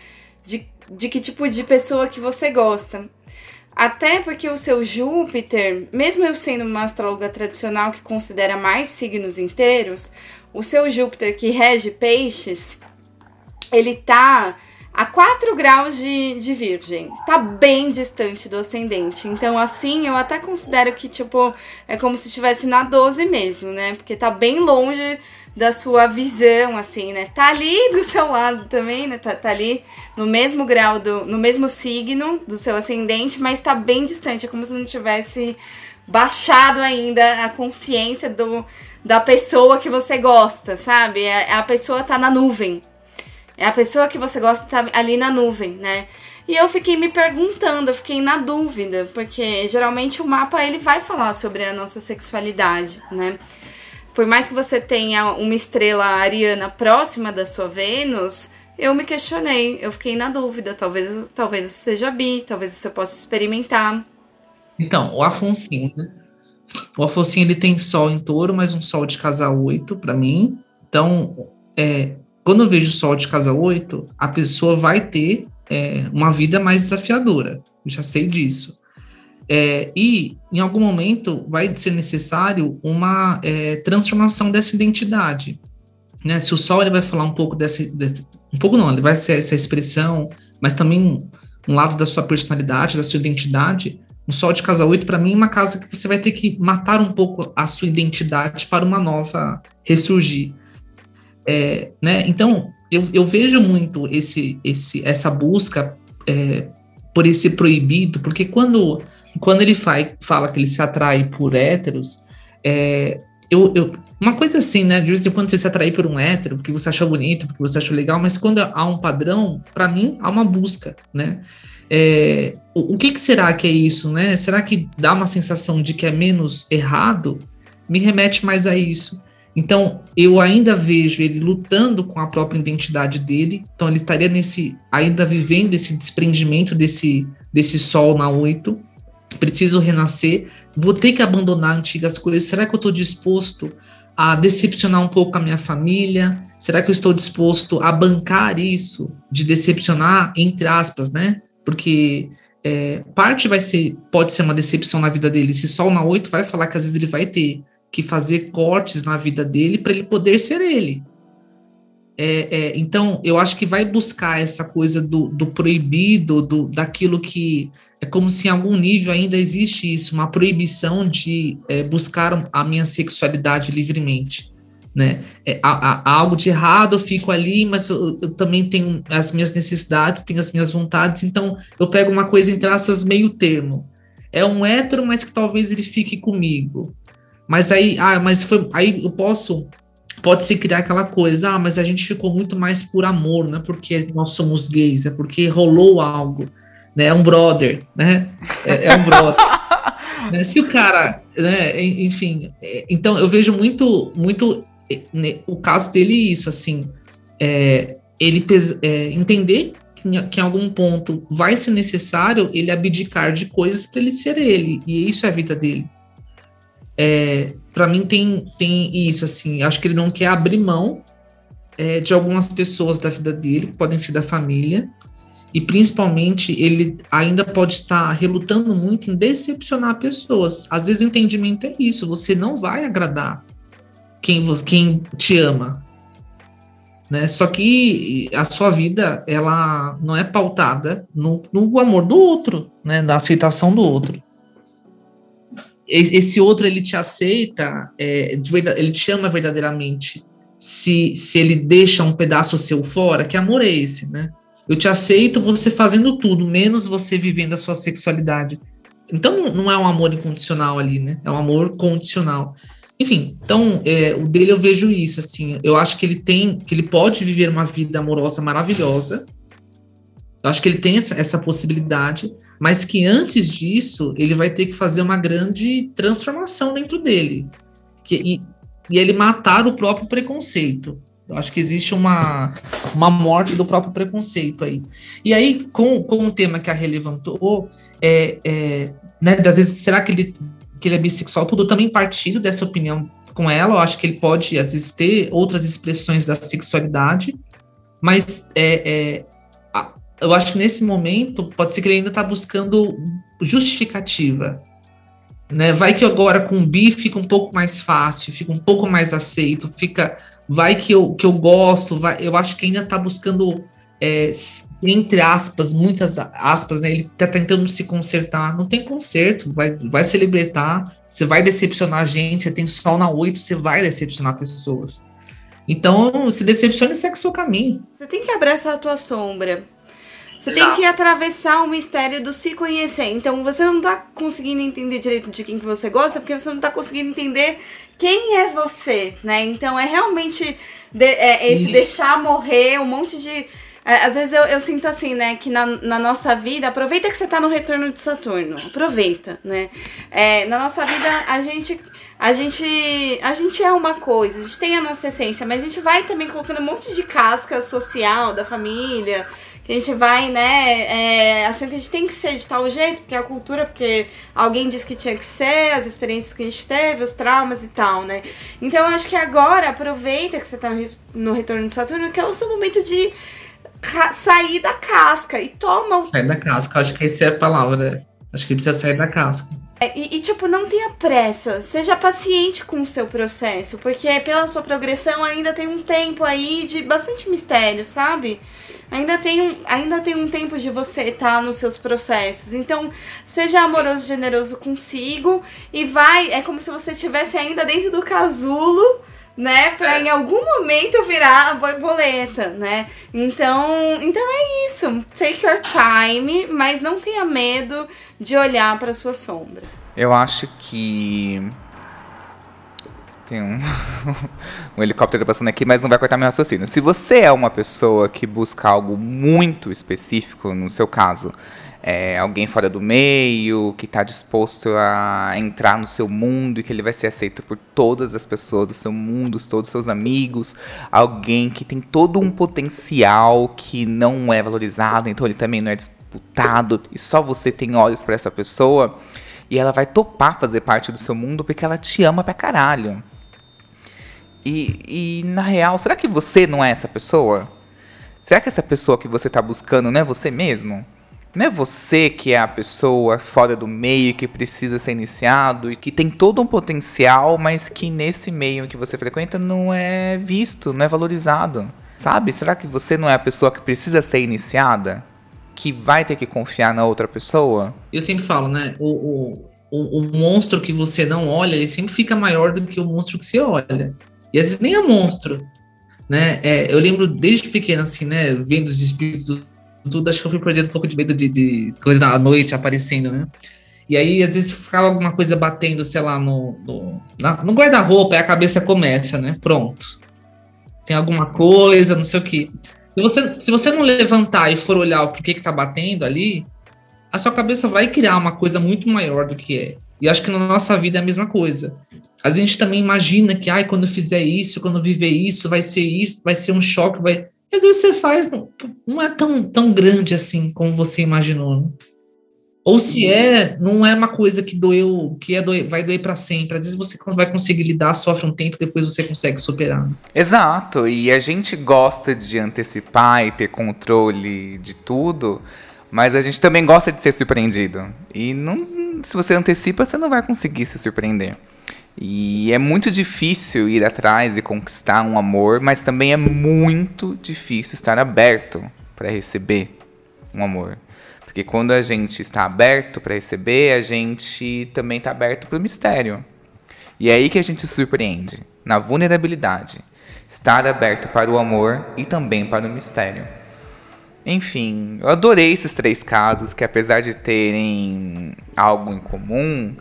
de, que tipo de pessoa que você gosta. Até porque o seu Júpiter, mesmo eu sendo uma astróloga tradicional que considera mais signos inteiros, o seu Júpiter que rege peixes, ele tá a 4 graus de, de virgem. Tá bem distante do ascendente. Então, assim, eu até considero que, tipo, é como se estivesse na 12 mesmo, né? Porque tá bem longe da sua visão, assim, né? Tá ali do seu lado também, né? Tá, tá ali no mesmo grau, do, no mesmo signo do seu ascendente, mas tá bem distante. É como se não tivesse baixado ainda a consciência do, da pessoa que você gosta, sabe? A, é, a pessoa tá na nuvem. É a pessoa que você gosta tá ali na nuvem, né? E eu fiquei me perguntando, eu fiquei na dúvida, porque geralmente o mapa ele vai falar sobre a nossa sexualidade, né? Por mais que você tenha uma estrela ariana próxima da sua Vênus, eu me questionei, eu fiquei na dúvida. Talvez, talvez seja bi, talvez você possa experimentar. Então, o Afonsinho, né? O Afonsinho ele tem sol em touro, mas um sol de casa 8 para mim. Então, é, quando eu vejo sol de casa 8, a pessoa vai ter é, uma vida mais desafiadora. Eu já sei disso. É, e, em algum momento, vai ser necessário uma é, transformação dessa identidade. Né? Se o Sol ele vai falar um pouco dessa, dessa, Um pouco não, ele vai ser essa expressão, mas também um lado da sua personalidade, da sua identidade. O Sol de Casa 8, para mim, é uma casa que você vai ter que matar um pouco a sua identidade para uma nova ressurgir. É, né? Então, eu, eu vejo muito esse, esse, essa busca é, por esse proibido, porque quando quando ele fala que ele se atrai por héteros, é, eu, eu, uma coisa assim, né? De vez em quando você se atrai por um hétero, porque você acha bonito, porque você acha legal, mas quando há um padrão, para mim, há uma busca, né? É, o, o que, que, será que é isso, né? Será que dá uma sensação de que é menos errado? Me remete mais a isso. Então, eu ainda vejo ele lutando com a própria identidade dele. Então, ele estaria nesse ainda vivendo esse desprendimento desse desse sol na 8. Preciso renascer, vou ter que abandonar antigas coisas. Será que eu estou disposto a decepcionar um pouco a minha família? Será que eu estou disposto a bancar isso de decepcionar, entre aspas, né? Porque é, parte vai ser, pode ser uma decepção na vida dele. Esse Sol na 8 vai falar que às vezes ele vai ter que fazer cortes na vida dele para ele poder ser ele. É, é, então, eu acho que vai buscar essa coisa do, do proibido, do, daquilo que é como se em algum nível ainda existe isso, uma proibição de é, buscar a minha sexualidade livremente né? É, há, há, algo de errado, eu fico ali, mas eu, eu, também tenho as minhas necessidades, tenho as minhas vontades, então eu pego uma coisa entre aspas meio termo. É um hétero, mas que talvez ele fique comigo. Mas aí, ah, mas foi, aí eu posso pode se criar aquela coisa, ah, mas a gente ficou muito mais por amor, não é porque nós somos gays, é porque rolou algo, né? É um brother, né? É, é um brother. *laughs* né? Se o cara, né, enfim, é, então eu vejo muito, muito o caso dele é isso, assim, é, ele é, entender que em, que em, algum ponto vai ser necessário ele abdicar de coisas para ele ser ele, e isso é a vida dele. É, para mim tem, tem isso, assim, acho que ele não quer abrir mão é, de algumas pessoas da vida dele, que podem ser da família, e principalmente ele ainda pode estar relutando muito em decepcionar pessoas. Às vezes o entendimento é isso, você não vai agradar quem, quem te ama. Né? Só que a sua vida ela não é pautada no, no amor do outro, né? na aceitação do outro. Esse outro ele te aceita, é, ele te ama verdadeiramente. Se, se ele deixa um pedaço seu fora, que amor é esse, né? Eu te aceito você fazendo tudo, menos você vivendo a sua sexualidade. Então não é um amor incondicional ali, né? É um amor condicional. Enfim, então, é, o dele eu vejo isso, assim, eu acho que ele tem, que ele pode viver uma vida amorosa maravilhosa, eu acho que ele tem essa, essa possibilidade, mas que antes disso, ele vai ter que fazer uma grande transformação dentro dele, que, e, e ele matar o próprio preconceito. Eu acho que existe uma, uma morte do próprio preconceito aí. E aí, com, com o tema que a relevantou, é, é, né, das vezes, será que ele que ele é bissexual, tudo, eu também partilho dessa opinião com ela. Eu acho que ele pode, às vezes, ter outras expressões da sexualidade, mas é, é, eu acho que nesse momento pode ser que ele ainda está buscando justificativa. Né? Vai que agora com o bi fica um pouco mais fácil, fica um pouco mais aceito, fica. Vai que eu, que eu gosto, vai, eu acho que ainda está buscando é, entre aspas, muitas aspas, né? Ele tá tentando se consertar. Não tem conserto, vai, vai se libertar, você vai decepcionar a gente, você tem sol na oito, você vai decepcionar pessoas. Então, se decepcione e segue o seu caminho. Você tem que abraçar a tua sombra. Você Exato. tem que atravessar o mistério do se conhecer. Então, você não tá conseguindo entender direito de quem que você gosta, porque você não tá conseguindo entender quem é você, né? Então, é realmente de, é, esse Isso. deixar morrer um monte de é, às vezes eu, eu sinto assim, né, que na, na nossa vida, aproveita que você tá no retorno de Saturno, aproveita, né? É, na nossa vida, a gente, a gente, a gente é uma coisa, a gente tem a nossa essência, mas a gente vai também colocando um monte de casca social da família, que a gente vai, né, é, achando que a gente tem que ser de tal jeito, porque é a cultura, porque alguém disse que tinha que ser, as experiências que a gente teve, os traumas e tal, né? Então eu acho que agora aproveita que você tá no retorno de Saturno, que é o seu momento de sair da casca e toma o. Sair da casca, acho que essa é a palavra. Acho que precisa sair da casca. É, e, e, tipo, não tenha pressa. Seja paciente com o seu processo. Porque pela sua progressão ainda tem um tempo aí de bastante mistério, sabe? Ainda tem um, ainda tem um tempo de você estar tá nos seus processos. Então, seja amoroso e generoso consigo. E vai. É como se você estivesse ainda dentro do casulo né? Pra é. em algum momento virar a borboleta, né? Então, então é isso. Take your time, mas não tenha medo de olhar para suas sombras. Eu acho que tem um, *laughs* um helicóptero passando aqui, mas não vai cortar meu raciocínio. Se você é uma pessoa que busca algo muito específico, no seu caso, é, alguém fora do meio, que está disposto a entrar no seu mundo e que ele vai ser aceito por todas as pessoas do seu mundo, todos os seus amigos, alguém que tem todo um potencial que não é valorizado, então ele também não é disputado e só você tem olhos para essa pessoa. E ela vai topar fazer parte do seu mundo porque ela te ama pra caralho. E, e na real, será que você não é essa pessoa? Será que essa pessoa que você está buscando não é você mesmo? Não é você que é a pessoa fora do meio que precisa ser iniciado e que tem todo um potencial, mas que nesse meio que você frequenta não é visto, não é valorizado. Sabe? Será que você não é a pessoa que precisa ser iniciada? que vai ter que confiar na outra pessoa? Eu sempre falo, né? O, o, o, o monstro que você não olha, ele sempre fica maior do que o monstro que você olha. E às vezes nem é monstro. Né? É, eu lembro desde pequeno, assim, né? Vendo os espíritos, tudo, acho que eu fui perdendo um pouco de medo de, de coisa à noite aparecendo, né? E aí, às vezes, ficava alguma coisa batendo, sei lá, no, no, no guarda-roupa, e a cabeça começa, né? Pronto. Tem alguma coisa, não sei o quê. Se você, se você não levantar e for olhar o porquê que tá batendo ali, a sua cabeça vai criar uma coisa muito maior do que é. E acho que na nossa vida é a mesma coisa. A gente também imagina que, ai, quando fizer isso, quando viver isso, vai ser isso, vai ser um choque, vai. E às vezes você faz, não, não é tão, tão grande assim como você imaginou. Né? Ou se é, não é uma coisa que doeu, que é doer, vai doer para sempre. Às vezes você vai conseguir lidar, sofre um tempo, depois você consegue superar. Exato, e a gente gosta de antecipar e ter controle de tudo, mas a gente também gosta de ser surpreendido. E não, se você antecipa, você não vai conseguir se surpreender. E é muito difícil ir atrás e conquistar um amor, mas também é muito difícil estar aberto para receber um amor. Porque quando a gente está aberto para receber, a gente também está aberto para o mistério. E é aí que a gente se surpreende, na vulnerabilidade. Estar aberto para o amor e também para o mistério. Enfim, eu adorei esses três casos que, apesar de terem algo em comum,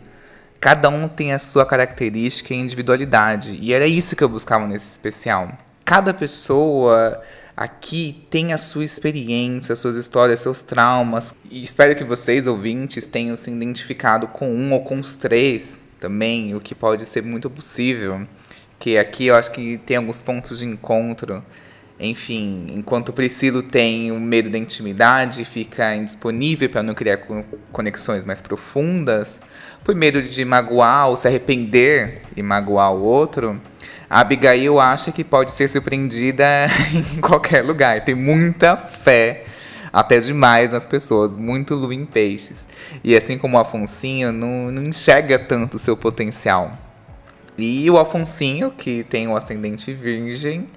cada um tem a sua característica e individualidade. E era isso que eu buscava nesse especial. Cada pessoa aqui tem a sua experiência, suas histórias, seus traumas. E espero que vocês, ouvintes, tenham se identificado com um ou com os três também, o que pode ser muito possível. Que aqui eu acho que tem alguns pontos de encontro. Enfim, enquanto o Priscilo tem o medo da intimidade, fica indisponível para não criar conexões mais profundas, por medo de magoar ou se arrepender e magoar o outro, a Abigail acha que pode ser surpreendida *laughs* em qualquer lugar. Tem muita fé, até demais nas pessoas, muito lua em peixes. E assim como o Afonsinho, não, não enxerga tanto o seu potencial. E o Afonsinho, que tem o ascendente virgem,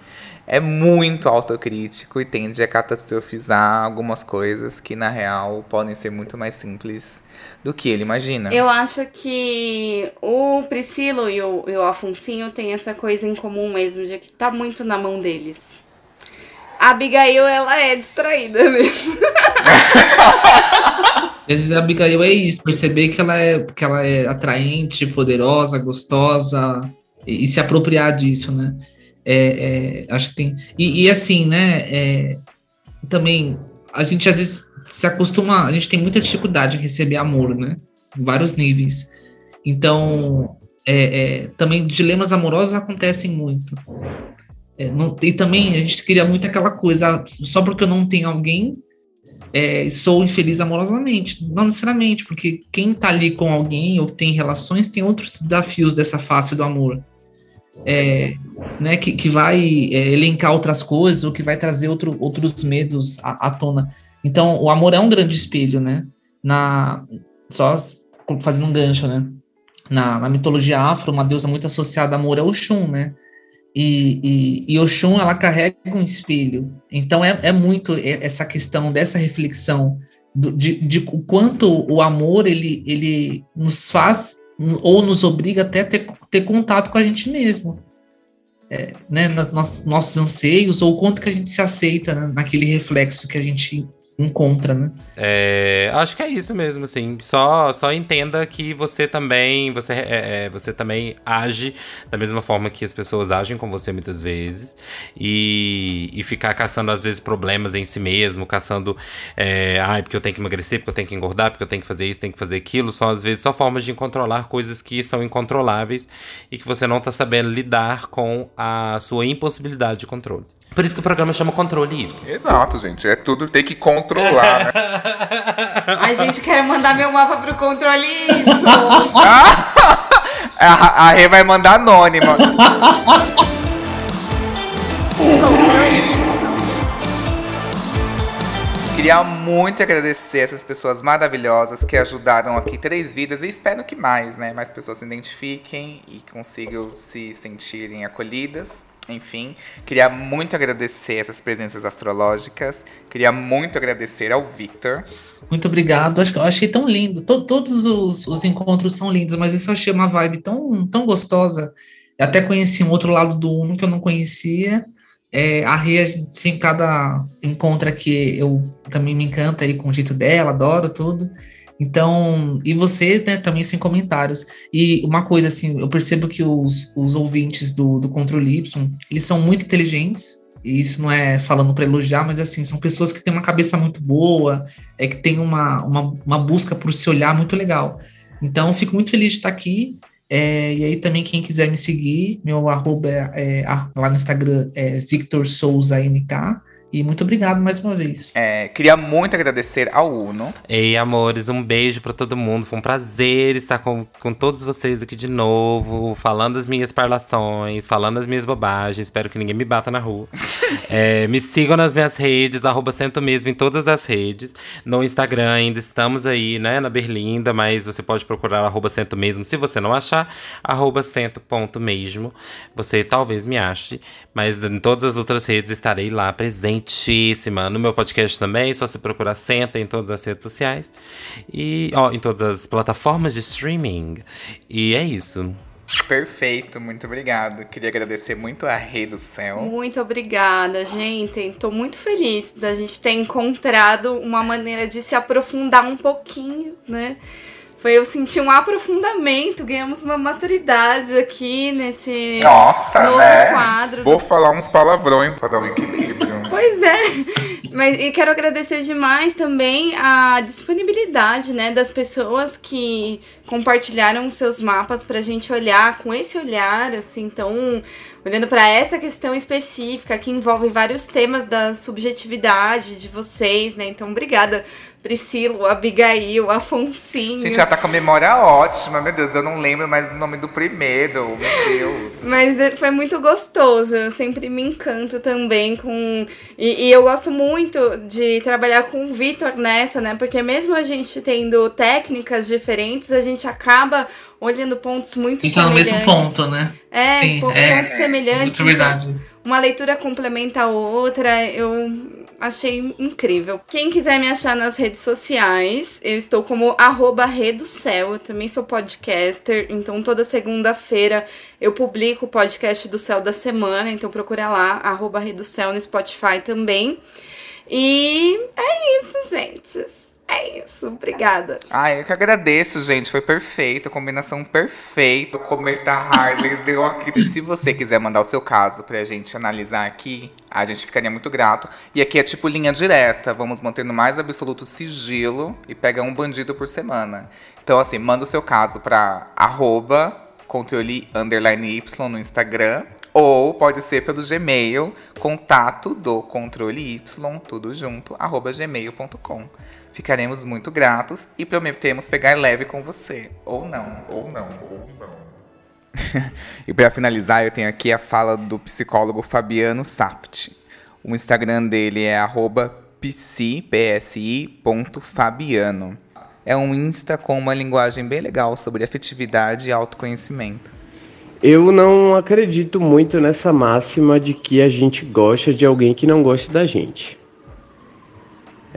é muito autocrítico e tende a catastrofizar algumas coisas que, na real, podem ser muito mais simples do que ele imagina. Eu acho que o Priscilo e o, e o Afonsinho têm essa coisa em comum mesmo, de que tá muito na mão deles. A Abigail, ela é distraída *laughs* mesmo. Às vezes a Abigail é isso, perceber que ela é, que ela é atraente, poderosa, gostosa, e, e se apropriar disso, né? É, é, acho que tem. E, e assim, né? É, também a gente às vezes se acostuma. A gente tem muita dificuldade em receber amor, né? Em vários níveis. Então, é, é, também dilemas amorosos acontecem muito. É, não, e também a gente cria muito aquela coisa, ah, só porque eu não tenho alguém, é, sou infeliz amorosamente. Não necessariamente, porque quem tá ali com alguém ou tem relações tem outros desafios dessa face do amor é, né, que, que vai é, elencar outras coisas ou que vai trazer outro, outros medos à, à, tona. Então, o amor é um grande espelho, né? Na, só fazendo um gancho, né? Na, na mitologia afro, uma deusa muito associada a amor é Oxum, né? E, e, e Oxum, ela carrega um espelho. Então, é, é muito essa questão dessa reflexão do, de, de o quanto o amor, ele, ele nos faz ou nos obriga até a ter, ter contato com a gente mesmo. É, né, nos, nossos anseios, ou o quanto que a gente se aceita né, naquele reflexo que a gente encontra, né? É, acho que é isso mesmo, assim. Só, só entenda que você também, você, é, é, você também age da mesma forma que as pessoas agem com você muitas vezes. E, e ficar caçando, às vezes, problemas em si mesmo, caçando, é, ai, porque eu tenho que emagrecer, porque eu tenho que engordar, porque eu tenho que fazer isso, tenho que fazer aquilo. São, às vezes, só formas de controlar coisas que são incontroláveis e que você não tá sabendo lidar com a sua impossibilidade de controle. Por isso que o programa chama Controle Y. Exato, gente. É tudo tem que controlar, né? *laughs* Ai, gente, quero mandar meu mapa pro controle Y. *laughs* A, a Rê vai mandar anônima. Queria muito agradecer essas pessoas maravilhosas que ajudaram aqui três vidas e espero que mais, né? Mais pessoas se identifiquem e consigam se sentirem acolhidas. Enfim, queria muito agradecer essas presenças astrológicas. Queria muito agradecer ao Victor. Muito obrigado. Acho que eu achei tão lindo. To- todos os, os encontros são lindos, mas isso eu achei uma vibe tão, tão gostosa. Eu até conheci um outro lado do Uno que eu não conhecia. É, a Rê, assim, cada encontro aqui, eu também me encanta aí com o jeito dela, adoro tudo. Então, e você, né, também sem comentários. E uma coisa, assim, eu percebo que os, os ouvintes do, do Controle Y, eles são muito inteligentes, e isso não é falando para elogiar, mas assim, são pessoas que têm uma cabeça muito boa, é que tem uma, uma, uma busca por se olhar muito legal. Então, fico muito feliz de estar aqui. É, e aí também quem quiser me seguir, meu arroba é, é, lá no Instagram é Victor Souza NK. E muito obrigado mais uma vez. É, queria muito agradecer ao Uno. Ei, amores, um beijo pra todo mundo. Foi um prazer estar com, com todos vocês aqui de novo, falando as minhas parlações, falando as minhas bobagens. Espero que ninguém me bata na rua. *laughs* É, me sigam nas minhas redes, arroba Cento Mesmo em todas as redes. No Instagram ainda estamos aí, né, na Berlinda, mas você pode procurar arroba Cento Mesmo. Se você não achar, arroba Cento ponto mesmo. Você talvez me ache, mas em todas as outras redes estarei lá No meu podcast também, só se procurar Senta em todas as redes sociais. E, ó, em todas as plataformas de streaming. E é isso. Perfeito, muito obrigado. Queria agradecer muito a Rei do Céu. Muito obrigada, gente. Tô muito feliz da gente ter encontrado uma maneira de se aprofundar um pouquinho, né? Foi eu sentir um aprofundamento, ganhamos uma maturidade aqui nesse Nossa, novo né? quadro. Vou falar uns palavrões pra dar um equilíbrio. *laughs* Pois é, mas e quero agradecer demais também a disponibilidade, né, das pessoas que compartilharam os seus mapas pra gente olhar com esse olhar, assim, tão olhando pra essa questão específica que envolve vários temas da subjetividade de vocês, né? Então, obrigada, Priscila, Abigail, Afonsinho. Gente, ela tá com a memória ótima, meu Deus, eu não lembro mais o nome do primeiro, meu Deus. Mas é- foi muito gostoso. Eu sempre me encanto também com. E, e eu gosto muito de trabalhar com o Vitor nessa, né? Porque mesmo a gente tendo técnicas diferentes, a gente acaba olhando pontos muito no semelhantes. mesmo ponto, né? É, Sim, é, pontos semelhantes. Muito então verdade. uma leitura complementa a outra. Eu achei incrível. Quem quiser me achar nas redes sociais, eu estou como arroba Redocel. Eu também sou podcaster, então toda segunda-feira eu publico o podcast do Céu da Semana. Então procura lá, arroba Redocel no Spotify também. E é isso, gente. É isso. Obrigada. Ah, eu que agradeço, gente. Foi perfeito, combinação perfeita. Cometa Harley deu aqui. Se você quiser mandar o seu caso pra gente analisar aqui, a gente ficaria muito grato. E aqui é tipo linha direta. Vamos manter no mais absoluto sigilo e pega um bandido por semana. Então, assim, manda o seu caso pra arroba underline Y no Instagram. Ou pode ser pelo Gmail, contato do controle Y, tudo junto, arroba gmail.com. Ficaremos muito gratos e prometemos pegar leve com você. Ou não. Ou não, ou não. *laughs* E para finalizar, eu tenho aqui a fala do psicólogo Fabiano Saft. O Instagram dele é psi.fabiano. É um Insta com uma linguagem bem legal sobre afetividade e autoconhecimento. Eu não acredito muito nessa máxima de que a gente gosta de alguém que não gosta da gente.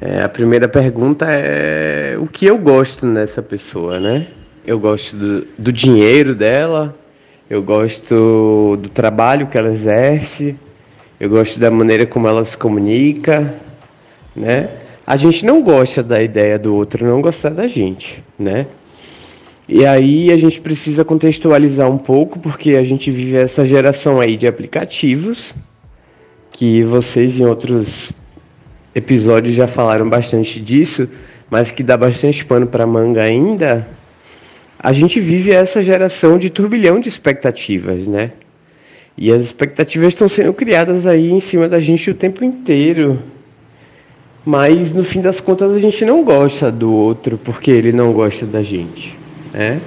É, a primeira pergunta é o que eu gosto nessa pessoa, né? Eu gosto do, do dinheiro dela, eu gosto do trabalho que ela exerce, eu gosto da maneira como ela se comunica, né? a gente não gosta da ideia do outro não gostar da gente, né? E aí a gente precisa contextualizar um pouco, porque a gente vive essa geração aí de aplicativos, que vocês em outros episódios já falaram bastante disso, mas que dá bastante pano para manga ainda. A gente vive essa geração de turbilhão de expectativas, né? E as expectativas estão sendo criadas aí em cima da gente o tempo inteiro. Mas no fim das contas a gente não gosta do outro porque ele não gosta da gente. Né?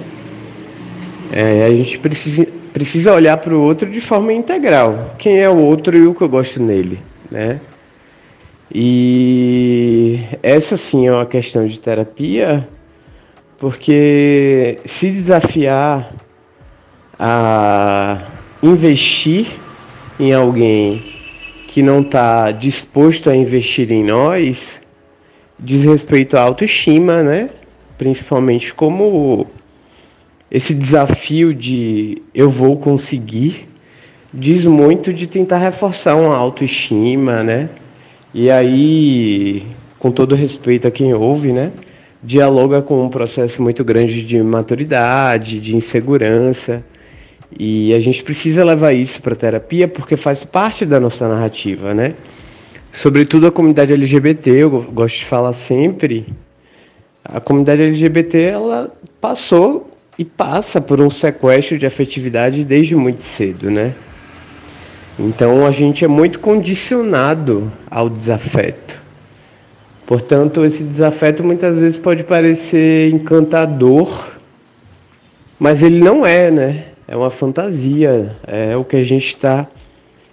É, a gente precisa, precisa olhar para o outro de forma integral. Quem é o outro e o que eu gosto nele. Né? E essa sim é uma questão de terapia, porque se desafiar a investir em alguém que não está disposto a investir em nós diz respeito à autoestima, né? Principalmente como esse desafio de eu vou conseguir diz muito de tentar reforçar uma autoestima, né? E aí, com todo respeito a quem ouve, né? Dialoga com um processo muito grande de maturidade, de insegurança. E a gente precisa levar isso para terapia porque faz parte da nossa narrativa, né? Sobretudo a comunidade LGBT, eu gosto de falar sempre. A comunidade LGBT ela passou e passa por um sequestro de afetividade desde muito cedo, né? Então a gente é muito condicionado ao desafeto. Portanto, esse desafeto muitas vezes pode parecer encantador, mas ele não é, né? é uma fantasia, é o que a gente está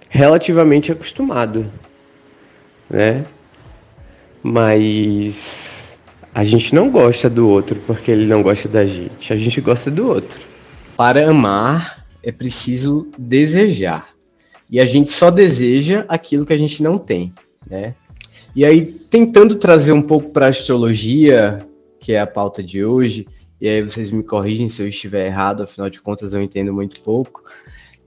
relativamente acostumado, né? Mas a gente não gosta do outro porque ele não gosta da gente, a gente gosta do outro. Para amar é preciso desejar. E a gente só deseja aquilo que a gente não tem, né? E aí, tentando trazer um pouco para a astrologia, que é a pauta de hoje, e aí vocês me corrigem se eu estiver errado, afinal de contas eu entendo muito pouco.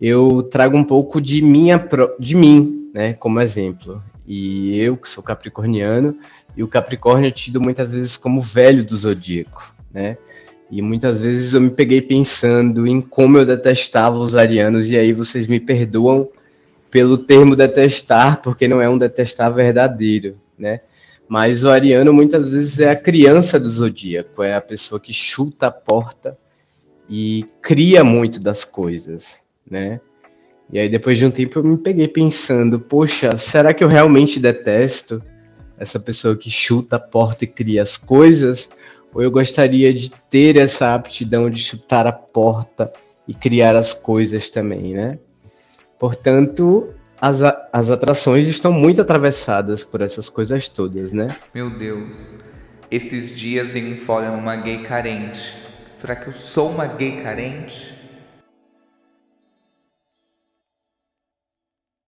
Eu trago um pouco de minha de mim, né, como exemplo. E eu que sou capricorniano, e o Capricórnio é tido muitas vezes como velho do zodíaco, né? E muitas vezes eu me peguei pensando em como eu detestava os arianos, e aí vocês me perdoam pelo termo detestar, porque não é um detestar verdadeiro, né? Mas o ariano muitas vezes é a criança do zodíaco, é a pessoa que chuta a porta e cria muito das coisas, né? E aí depois de um tempo eu me peguei pensando, poxa, será que eu realmente detesto essa pessoa que chuta a porta e cria as coisas? Ou eu gostaria de ter essa aptidão de chutar a porta e criar as coisas também, né? Portanto, as, as atrações estão muito atravessadas por essas coisas todas, né? Meu Deus, esses dias dei um fora numa gay carente. Será que eu sou uma gay carente?